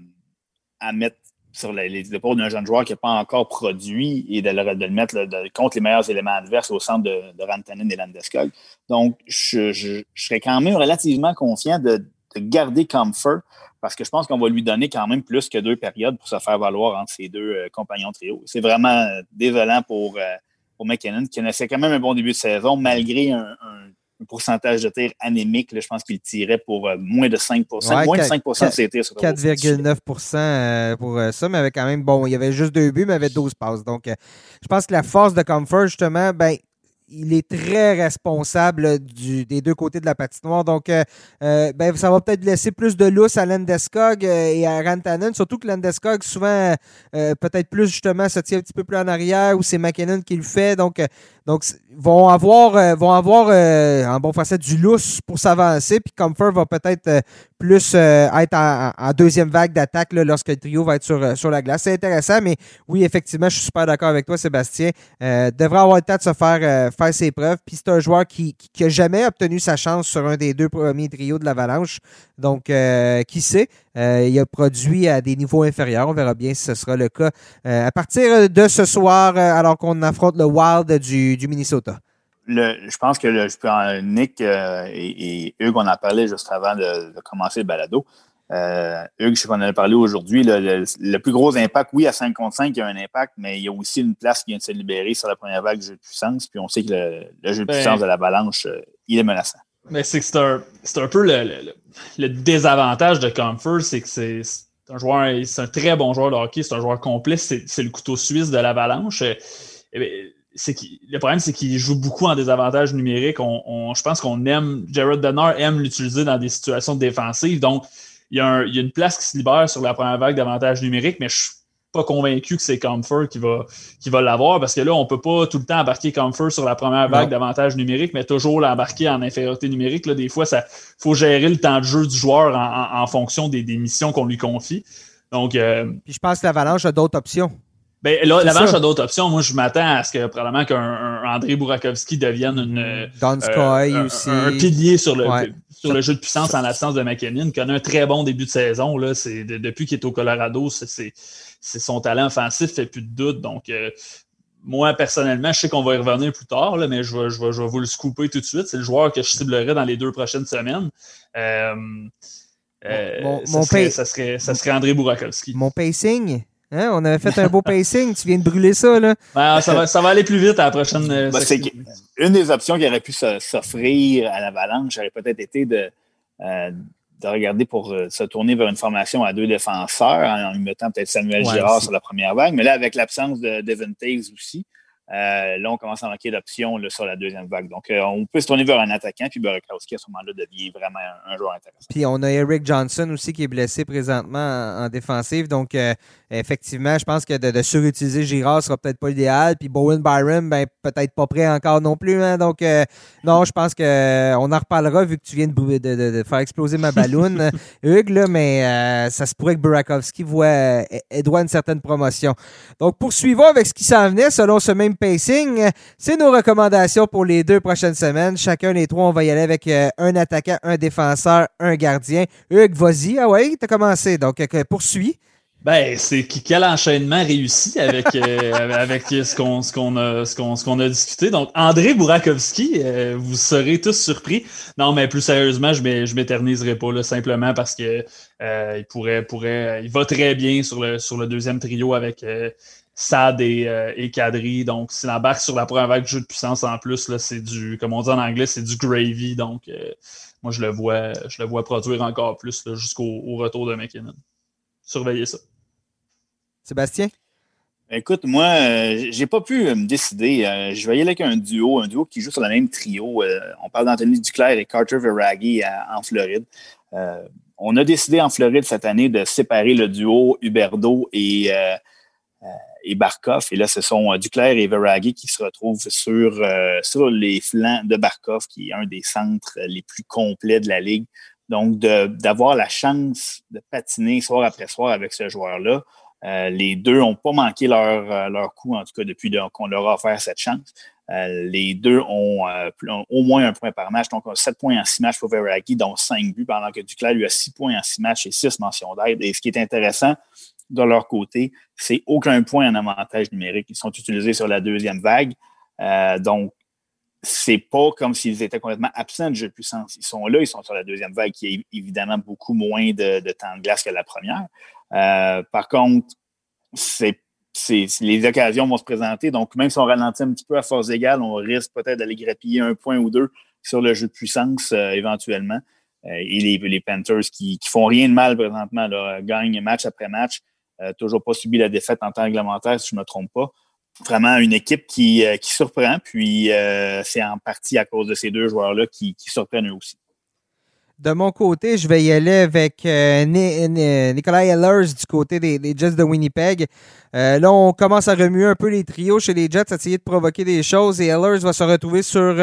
mettre sur les, épaules d'un jeune joueur qui n'a pas encore produit et de le, mettre contre les meilleurs éléments adverses au centre de, de Rantanen et Landeskog. Donc, je, serais quand même relativement confiant de, garder Comfort parce que je pense qu'on va lui donner quand même plus que deux périodes pour se faire valoir entre ses deux euh, compagnons trio. C'est vraiment euh, désolant pour, euh, pour McKinnon qui connaissait quand même un bon début de saison malgré un pourcentage de tir anémique. je pense qu'il tirait pour euh, moins de 5% Moins de 5% de ses tirs. 4,9% euh, pour euh, ça, mais avait quand même, bon, il y avait juste deux buts, mais il avait 12 passes. Donc, je pense que la force de Comfort, justement, ben, il est très responsable des deux côtés de la patinoire. Donc, euh, euh, ben, ça va peut-être laisser plus de lousse à Landeskog euh, et à Rantanen. Surtout que Landeskog, souvent, peut-être plus justement, se tient un petit peu plus en arrière ou c'est McKinnon qui le fait. Donc, donc vont avoir, vont avoir en bon français du lousse pour s'avancer. Puis Comfort va peut-être plus être en, deuxième vague d'attaque lorsque le trio va être sur, sur la glace. C'est intéressant, mais oui, effectivement, je suis super d'accord avec toi, Sébastien. devrait avoir le temps de se faire faire ses preuves. Puis c'est un joueur qui n'a jamais obtenu sa chance sur un des deux premiers trios de l'Avalanche. Donc, euh, qui sait? Euh, il a produit à des niveaux inférieurs. On verra bien si ce sera le cas euh, à partir de ce soir, alors qu'on affronte le Wild du, Minnesota. je pense que le, Nick et, Hugues, on en parlait juste avant de commencer le balado. Euh, Hugues, je sais qu'on en a parlé aujourd'hui. Le, plus gros impact, oui, à 5 contre 5, il y a un impact, mais il y a aussi une place qui vient de se libérer sur la première vague du jeu de puissance. Puis on sait que le, jeu de ben, puissance de la balance, euh, il est menaçant. Mais c'est c'est un, peu le, désavantage de Comfort, c'est que c'est un joueur, c'est un très bon joueur de hockey, c'est un joueur complet, c'est le couteau suisse de l'avalanche. Eh le problème, c'est qu'il joue beaucoup en désavantage numérique. On, je pense qu'on aime, Jared Donner aime l'utiliser dans des situations défensives. Donc, il y, a une place qui se libère sur la première vague d'avantages numériques, mais je suis pas convaincu que c'est Comfort qui va, qui va l'avoir parce que là, on ne peut pas tout le temps embarquer Comfort sur la première vague d'avantages numériques, mais toujours l'embarquer en infériorité numérique. Là, des fois, il faut gérer le temps de jeu du joueur en, fonction des, missions qu'on lui confie. Donc, euh, Puis je pense que l'Avalanche a d'autres options. Ben, l'Avalanche a d'autres options. Moi, je m'attends à ce que probablement qu'un André Burakovsky devienne une, euh, un, pilier sur le, sur le jeu de puissance en l'absence de McKinnon, qui a un très bon début de saison. Là. depuis qu'il est au Colorado, c'est, son talent offensif fait plus de doute. Donc, euh, moi, personnellement, je sais qu'on va y revenir plus tard, mais je vais, je, vais, vous le scooper tout de suite. C'est le joueur que je ciblerai dans les deux prochaines semaines. Euh, ça, serait, ça, serait, ça, serait, André Burakovsky. Mon pacing, Hein? On avait fait un beau pacing. Tu viens de brûler ça, là. Ben, ça, va, ça va aller plus vite à la prochaine. Euh, ben, une des options qui aurait pu s'offrir à l'Avalanche aurait peut-être été de, euh, de regarder pour se tourner vers une formation à deux défenseurs en, mettant peut-être Samuel Girard sur la première vague. Mais là, avec l'absence de Devin Taves aussi, euh, là, on commence à manquer d'options sur la deuxième vague. Donc, euh, on peut se tourner vers un attaquant, puis Burakowski, à ce moment-là, devient vraiment un, joueur intéressant. Puis, on a Eric Johnson aussi qui est blessé présentement en, défensive. Donc, euh, effectivement, je pense que de, surutiliser Girard sera peut-être pas idéal. Puis, Bowen Byron, ben, peut-être pas prêt encore non plus. Hein. Donc, non, je pense qu'on en reparlera vu que tu viens de, de faire exploser ma balloune, Hugues, là, mais ça se pourrait que Burakowski voit, doit une certaine promotion. Donc, poursuivons avec ce qui s'en venait selon ce même pacing. C'est nos recommandations pour les deux prochaines semaines. Chacun des trois, on va y aller avec euh, un attaquant, un défenseur, un gardien. Hugues, vas-y. Ah ouais, t'as commencé. Donc, euh, poursuis. Ben, c'est quel enchaînement réussi avec, euh, avec ce qu'on qu'on a, ce qu'on a discuté. Donc, André Burakovsky, vous serez tous surpris. Non, mais plus sérieusement, je ne m'éterniserai pas, là, simplement parce que il pourrait, pourrait, il va très bien sur le, sur le deuxième trio avec Sad et, euh, et Kadri. Donc, s'il embarque sur la première vague de jeu de puissance en plus, c'est du, comme on dit en anglais, c'est du gravy. Donc, euh, moi, je le vois, je le vois produire encore plus jusqu'au retour de McKinnon. Surveillez ça. Sébastien? Écoute, moi, euh, j'ai pas pu me décider. je vais aller avec un duo, un duo qui joue sur le même trio. on parle d'Anthony Duclair et Carter Veraghi en Floride. on a décidé en Floride cette année de séparer le duo Huberdo et et Barkov. Et là, ce sont euh, Duclair et Veraghi qui se retrouvent sur, euh, sur les flancs de Barkov, qui est un des centres les plus complets de la Ligue. Donc, d'avoir la chance de patiner soir après soir avec ce joueur-là, euh, les deux n'ont pas manqué leur, leur coup, en tout cas depuis qu'on leur a offert cette chance. les deux ont, au moins un point par match, donc 7 points en 6 matchs pour Veraghi, dont 5 buts, pendant que Duclair lui a 6 points en 6 matchs et 6 mentions d'aide. Et ce qui est intéressant, de leur côté, c'est aucun point en avantage numérique. Ils sont utilisés sur la deuxième vague. Euh, donc, c'est pas comme s'ils étaient complètement absents de jeu de puissance. Ils sont là, ils sont sur la deuxième vague, qui est évidemment beaucoup moins de, temps de glace que la première. Euh, par contre, c'est, les occasions vont se présenter. Donc, même si on ralentit un petit peu à force égale, on risque peut-être d'aller grappiller un point ou deux sur le jeu de puissance euh, éventuellement. et les, Panthers qui, qui font rien de mal présentement, gagnent match après match. Euh, toujours pas subi la défaite en temps réglementaire, si je ne me trompe pas. Vraiment une équipe qui, euh, surprend, puis euh, c'est en partie à cause de ces deux joueurs-là qui, qui, surprennent eux aussi. De mon côté, je vais y aller avec Nicolas Ehlers du côté des, Jets de Winnipeg. là, on commence à remuer un peu les trios chez les Jets, essayer de provoquer des choses. Et Ehlers va se retrouver sur,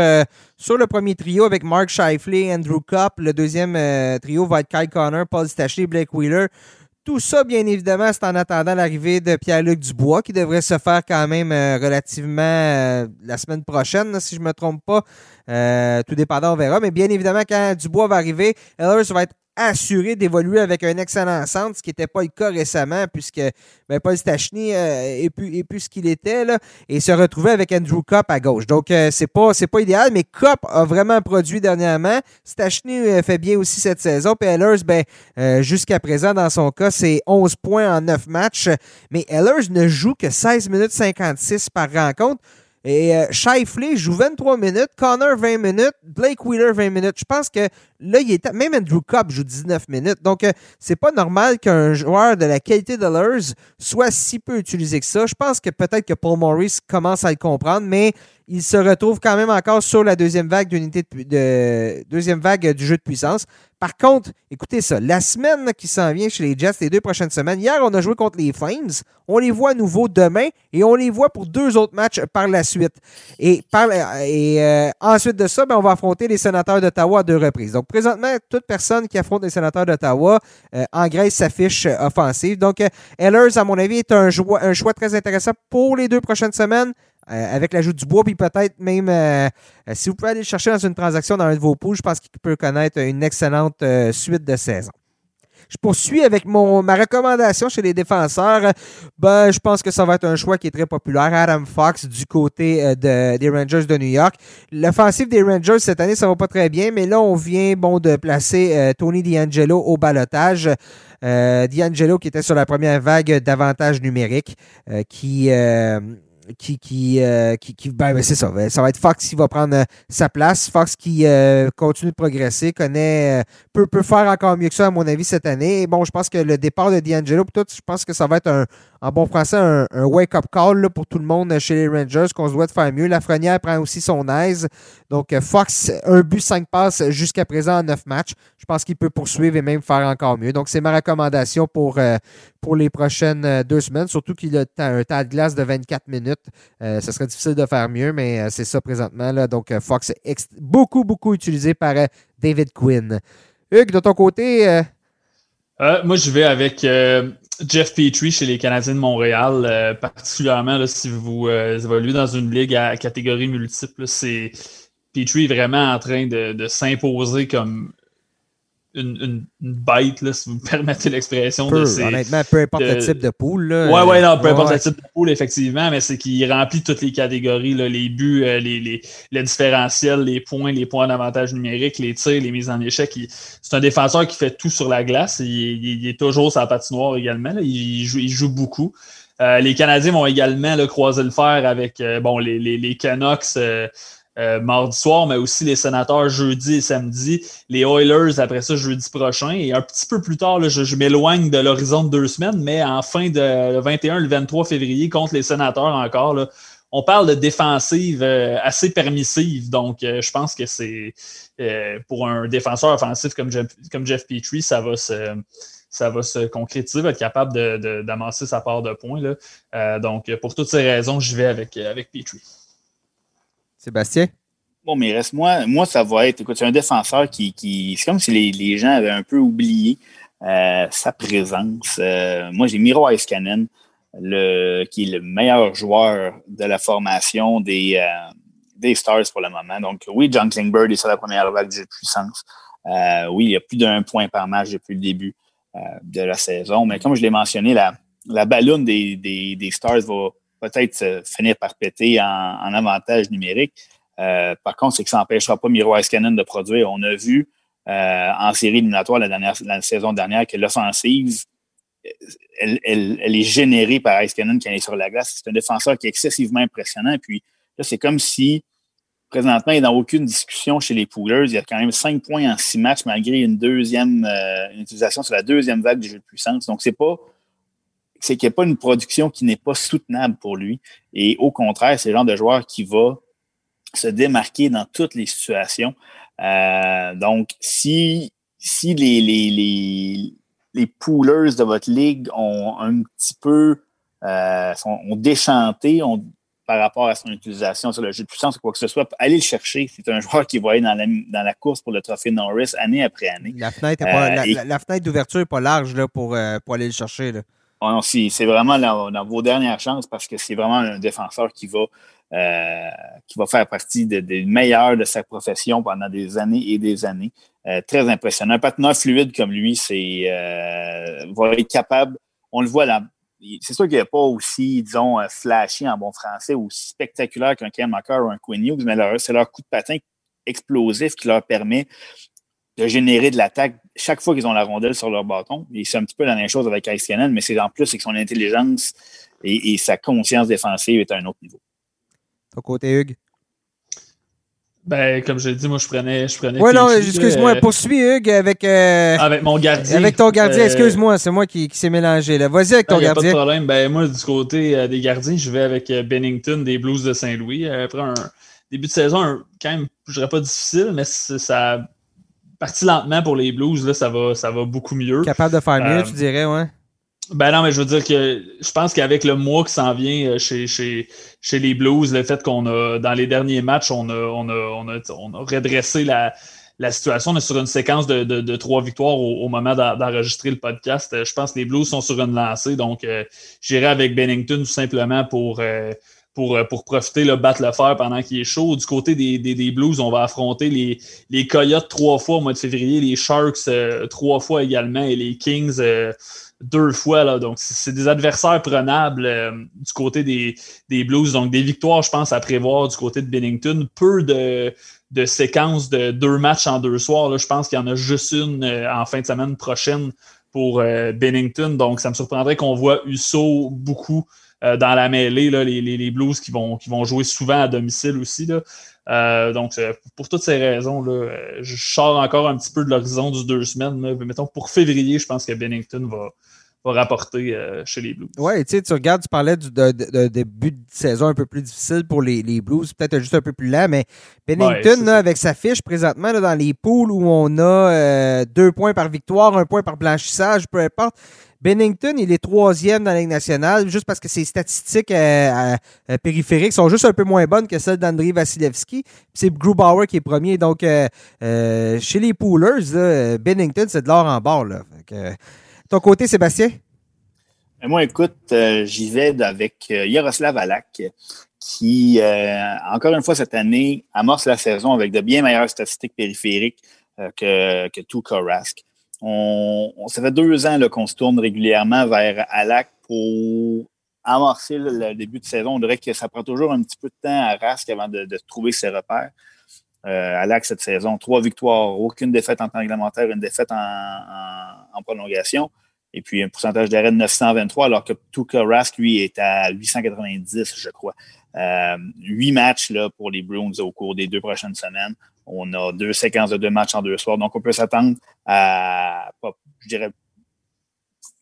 sur le premier trio avec Mark Scheifele, Andrew Kopp. Le deuxième trio va être Kyle Connor, Paul Stachey, Blake Wheeler. Tout ça, bien évidemment, c'est en attendant l'arrivée de Pierre-Luc Dubois, qui devrait se faire quand même euh, relativement euh, la semaine prochaine, si je me trompe pas. Euh, tout dépendant, on verra. Mais bien évidemment, quand Dubois va arriver, Ellers va être assuré d'évoluer avec un excellent centre, ce qui n'était pas le cas récemment, puisque ben, Paul Stachny euh, est, plus, plus ce qu'il était, là, et se retrouver avec Andrew Kopp à gauche. Donc, euh, c'est pas, pas idéal, mais Kopp a vraiment produit dernièrement. Stachny euh, fait bien aussi cette saison. Puis Ellers, ben, jusqu'à présent, dans son cas, c'est 11 points en 9 matchs. Mais Ellers ne joue que 16 minutes 56 par rencontre. Et euh, Shifley joue 23 minutes, Connor 20 minutes, Blake Wheeler 20 minutes. Je pense que là, il est même Andrew Cobb joue 19 minutes. Donc, euh, c'est pas normal qu'un joueur de la qualité de Lurs soit si peu utilisé que ça. Je pense que peut-être que Paul Morris commence à le comprendre, mais il se retrouve quand même encore sur la deuxième vague d'unité de, deuxième vague du jeu de puissance. Par contre, écoutez ça, la semaine qui s'en vient chez les Jets, les deux prochaines semaines, hier, on a joué contre les Flames. On les voit à nouveau demain et on les voit pour deux autres matchs par la suite. Et, et euh, ensuite de ça, ben, on va affronter les sénateurs d'Ottawa à deux reprises. Donc, présentement, toute personne qui affronte les sénateurs d'Ottawa euh, engraisse sa fiche offensive. Donc, euh, Ellers, à mon avis, est un choix très intéressant pour les deux prochaines semaines. Euh, avec l'ajout du bois, puis peut-être même, euh, euh, si vous pouvez aller le chercher dans une transaction dans un de vos poules, je pense qu'il peut connaître une excellente suite de saison. Je poursuis avec mon, ma recommandation chez les défenseurs. Ben, je pense que ça va être un choix qui est très populaire. Adam Fox du côté des Rangers de New York. L'offensive des Rangers cette année, ça va pas très bien, mais là, on vient bon de placer Tony D'Angelo au balotage. D'Angelo qui était sur la première vague d'avantage numérique, qui qui, qui, euh, qui, ben, ben, c'est ça. Ça va être Fox qui va prendre sa place. Fox qui continue de progresser, connaît, peut, peut faire encore mieux que ça, à mon avis, cette année. Et bon, je pense que le départ de D'Angelo, tout, je pense que ça va être un, en bon français, un, wake-up call pour tout le monde chez les Rangers, qu'on se doit de faire mieux. Lafrenière prend aussi son aise. Donc, Fox, un but, cinq passes jusqu'à présent en neuf matchs. Je pense qu'il peut poursuivre et même faire encore mieux. Donc, c'est ma recommandation pour, pour les prochaines deux semaines, surtout qu'il a un tas de glace de 24 minutes. Euh, ce serait difficile de faire mieux, mais euh, c'est ça présentement. Là. Donc, euh, Fox beaucoup, beaucoup utilisé par David Quinn. Hugues, de ton côté. moi, je vais avec Jeff Petrie chez les Canadiens de Montréal, particulièrement si vous évoluez dans une ligue à catégorie multiple. C'est Petrie est vraiment en train de s'imposer comme une, une, bête, là, si vous me permettez l'expression. de honnêtement, peu importe le type de poule. Là, ouais, ouais, non, peu importe le type de poule, effectivement, mais c'est qu'il remplit toutes les catégories, là, les buts, euh, les, les, les, différentiels, les points, les points d'avantage numérique, les tirs, les mises en échec. C'est un défenseur qui fait tout sur la glace. Il, il, est toujours sa patinoire également. Là. Il, joue, il joue beaucoup. Euh, les Canadiens vont également croiser le fer avec euh, bon, les, les, les Canucks. Euh, mardi soir, mais aussi les sénateurs jeudi et samedi, les Oilers après ça jeudi prochain. Et un petit peu plus tard, je, m'éloigne de l'horizon de deux semaines, mais en fin de le 21, le 23 février, contre les sénateurs encore, là, on parle de défensive euh, assez permissive. Donc, euh, je pense que c'est pour un défenseur offensif comme Jeff, comme Jeff Petrie, ça va se ça va se concrétiser, va être capable d'amasser sa part de points. Là. donc, pour toutes ces raisons, je vais avec, avec Petrie. Sébastien? Bon, mais reste moi, moi, ça va être, écoute, c'est un défenseur qui, qui c'est comme si les, gens avaient un peu oublié euh, sa présence. Euh, moi, j'ai Miro Iskanen, le, qui est le meilleur joueur de la formation des, euh, des Stars pour le moment. Donc, oui, John Klingberg est sur la première vague de puissance. oui, il y a plus d'un point par match depuis le début de la saison. Mais comme je l'ai mentionné, la, la ballonne des, des, des Stars va peut-être finir par péter en, avantage numérique. Euh, par contre, c'est que ça n'empêchera pas Miro Iskanen de produire. On a vu euh, en série éliminatoire la, dernière, la saison dernière que l'offensive, elle, est générée par Iskanen qui est sur la glace. C'est un défenseur qui est excessivement impressionnant. Puis là, c'est comme si présentement, il n'y a aucune discussion chez les Poolers. Il y a quand même cinq points en six matchs malgré une deuxième euh, utilisation sur la deuxième vague du jeu de puissance. Donc, c'est pas c'est qu'il n'y a pas une production qui n'est pas soutenable pour lui. Et au contraire, c'est le genre de joueur qui va se démarquer dans toutes les situations. Euh, donc, si, si les, les, les, les, poolers de votre ligue ont un petit peu euh, ont déchanté par rapport à son utilisation sur le jeu de puissance ou quoi que ce soit, allez le chercher. C'est un joueur qui va aller dans la, dans la course pour le trophée Norris année après année. La fenêtre, euh, d'ouverture n'est pas large là, pour, pour aller le chercher. Là. C'est vraiment dans, vos dernières chances parce que c'est vraiment un défenseur qui va, euh, qui va faire partie des meilleurs de sa profession pendant des années et des années. Euh, très impressionnant. Un patineur fluide comme lui, c'est euh, va être capable. On le voit là. C'est sûr qu'il n'est pas aussi, disons, flashy en bon français, aussi spectaculaire qu'un Ken McCarr ou un Quinn Hughes, mais c'est leur coup de patin explosif qui leur permet de générer de l'attaque chaque fois qu'ils ont la rondelle sur leur bâton. Et c'est un petit peu la même chose avec Ice Cannon, mais c'est en plus que son intelligence et, sa conscience défensive est à un autre niveau. Ton côté, Hugues? Ben, comme je l'ai dit, moi, je prenais. Je prenais ouais, non, excuse-moi, euh, poursuis, Hugues, avec. Euh, avec mon gardien. Avec ton gardien, euh, excuse-moi, c'est moi qui, qui s'est mélangé. Là. Vas-y avec ton gardien. Pas de problème. Ben, moi, du côté des gardiens, je vais avec Bennington des Blues de Saint-Louis. Après un début de saison, quand même, je dirais pas difficile, mais ça parti lentement pour les Blues, là, ça va, ça va beaucoup mieux. Capable de faire mieux, euh, tu dirais, ouais. Ben non, mais je veux dire que je pense qu'avec le mois qui s'en vient euh, chez, chez, chez les Blues, le fait qu'on a, dans les derniers matchs, on a, on a, on a, on a redressé la, la situation. On est sur une séquence de, de, de trois victoires au, moment d'enregistrer le podcast. Euh, je pense que les Blues sont sur une lancée, donc j'irai avec Bennington tout simplement pour, pour, euh, pour profiter, le battre le fer pendant qu'il est chaud. Du côté des, des, Blues, on va affronter les, les Coyotes trois fois au mois de février, les Sharks euh, trois fois également et les Kings euh, deux fois. Là. Donc, c'est des adversaires prenables du côté des, des Blues. Donc, des victoires, je pense, à prévoir du côté de Bennington. Peu de, de séquences de deux matchs en deux soirs. Là. Je pense qu'il y en a juste une en fin de semaine prochaine pour Bennington. Donc, ça me surprendrait qu'on voit Uso beaucoup dans la mêlée, là, les, les, Blues qui vont, qui vont jouer souvent à domicile aussi. Là. donc, pour toutes ces raisons, là, je sors encore un petit peu de l'horizon du deux semaines. Mais mettons, pour février, je pense que Bennington va, va rapporter euh, chez les Blues. Oui, tu sais, tu regardes, tu parlais du de, début de saison un peu plus difficile pour les, les Blues, peut-être juste un peu plus lent, mais Pennington, avec sa fiche présentement dans les poules où on a euh, deux points par victoire, un point par blanchissage, peu importe. Bennington, il est troisième dans la Ligue nationale, juste parce que ses statistiques euh, périphériques sont juste un peu moins bonnes que celles d'André Vasilevski. C'est Grubauer qui est premier. Donc, chez les Poolers, Bennington, c'est de l'or en barre. Ton côté, Sébastien? Euh, moi, écoute, euh, j'y vais avec euh, Yaroslav Alak, qui, encore une fois cette année, amorce la saison avec de bien meilleures statistiques périphériques que, que Rask. On, ça fait deux ans qu'on se tourne régulièrement vers Alak pour amorcer le, début de saison. On dirait que ça prend toujours un petit peu de temps à Rask avant de, trouver ses repères. Euh, Alak, cette saison, trois victoires, aucune défaite en temps réglementaire, une défaite en prolongation. Et puis un pourcentage d'arrêt de 923, alors que Tuka Rask, lui, est à 890, je crois. Euh, huit matchs là, pour les Bruins au cours des deux prochaines semaines. On a deux séquences de deux matchs en deux soirs. Donc, on peut s'attendre à, je dirais,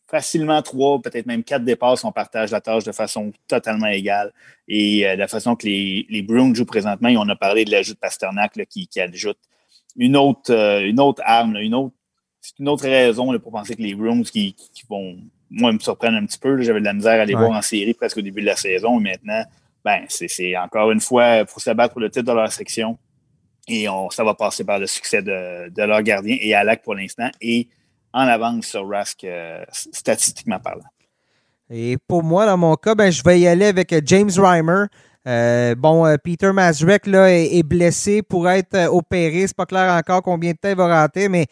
facilement trois, peut-être même quatre dépasses. On partage la tâche de façon totalement égale. Et euh, de la façon que les, les Bruins jouent présentement, et on a parlé de l'ajout de Pasternak qui, qui ajoute une autre, euh, une autre arme, une autre c'est une autre raison pour penser que les Bruins qui, vont, moi, me surprendre un petit peu. J'avais de la misère à les voir en série presque au début de la saison. Et maintenant, ben, c'est encore une fois pour se battre pour le titre de leur section. Et on, ça va passer par le succès de, leur gardien et Alak pour l'instant. Et en avance sur Rask, euh, statistiquement parlant. Et pour moi, dans mon cas, ben, je vais y aller avec James Reimer. Euh, bon, euh, Peter Mazurek là, est, est, blessé pour être opéré. C'est pas clair encore combien de temps il va rater, mais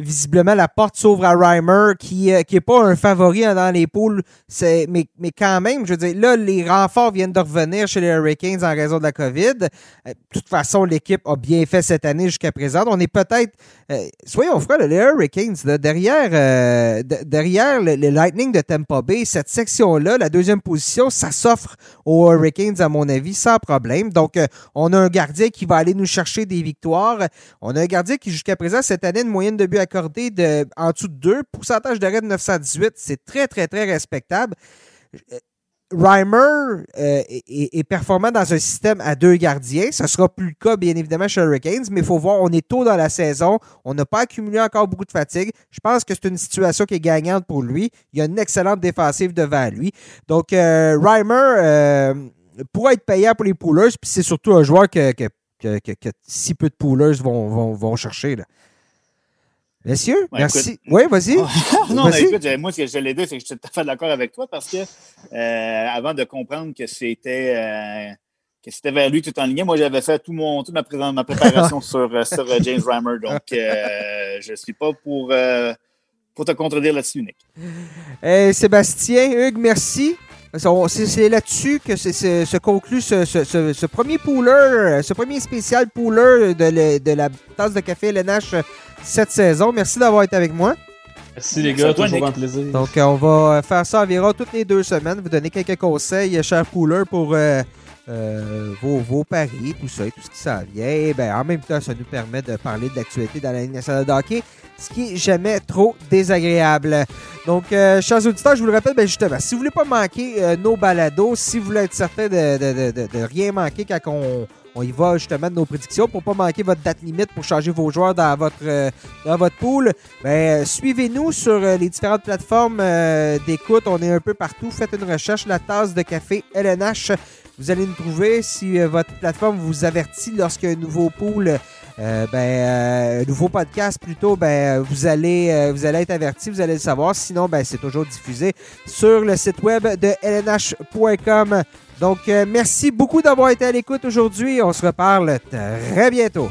visiblement, la porte s'ouvre à Reimer, qui n'est euh, pas un favori hein, dans les poules. Mais, mais quand même, je veux dire, là, les renforts viennent de revenir chez les Hurricanes en raison de la COVID. Euh, de toute façon, l'équipe a bien fait cette année jusqu'à présent. On est peut-être, euh, soyons francs, les Hurricanes, derrière, derrière le, Lightning de Tampa Bay, cette section-là, la deuxième position, ça s'offre aux Hurricanes, à mon avis, sans problème. Donc, on a un gardien qui va aller nous chercher des victoires. On a un gardien qui, jusqu'à présent, cette année, une moyenne de but à accordé en dessous de 2. Pourcentage d'arrêt de 918, c'est très, très, très respectable. Euh, Reimer euh, est, performant dans un système à deux gardiens. Ce sera plus le cas, bien évidemment, chez Hurricanes, mais il faut voir, on est tôt dans la saison. On n'a pas accumulé encore beaucoup de fatigue. Je pense que c'est une situation qui est gagnante pour lui. Il y a une excellente défensive devant lui. Donc, euh, Reimer pourra être payant pour les poolers, puis c'est surtout un joueur que, si peu de poolers vont, vont, vont chercher. Là. Messieurs, merci. oui, vas-y. non, écoute, moi, ce que je l'ai dit, c'est que je suis tout à fait d'accord avec toi parce que euh, avant de comprendre que c'était euh, que c'était vers lui tout en ligne, moi, j'avais fait tout mon, toute ma, ma préparation sur, euh, sur James Reimer. Donc, je ne suis pas pour, pour te contredire là-dessus, Nick. Sébastien, Hugues, merci. C'est là-dessus que se conclut ce, premier pooler, ce premier spécial pooler de, de la tasse de café LNH cette saison. Merci d'avoir été avec moi. Merci les gars, toujours un plaisir. Donc, euh, on va faire ça environ toutes les deux semaines. Vous donner quelques conseils, cher Pooler, pour euh, euh, vos, vos, paris, tout ça et tout ce qui s'en vient. Et ben, en même temps, ça nous permet de parler de l'actualité dans la Ligue nationale de hockey, ce qui est jamais trop désagréable. Donc, chers auditeurs, je vous le rappelle, ben justement, si vous voulez pas manquer nos balados, si vous voulez être certain de, de, de, de rien manquer quand on on y va justement de nos prédictions pour pas manquer votre date limite pour changer vos joueurs dans votre, euh, pool. Ben, suivez-nous sur euh, les différentes plateformes euh, d'écoute. On est un peu partout. Faites une recherche, la tasse de café LNH. Vous allez nous trouver si votre plateforme vous avertit lorsqu'il y a un nouveau pool. ben, un nouveau podcast plutôt, ben, vous allez, vous allez être averti, vous allez le savoir. Sinon, ben, c'est toujours diffusé sur le site web de lnh.com. Donc, euh, merci beaucoup d'avoir été à l'écoute aujourd'hui. On se reparle très bientôt.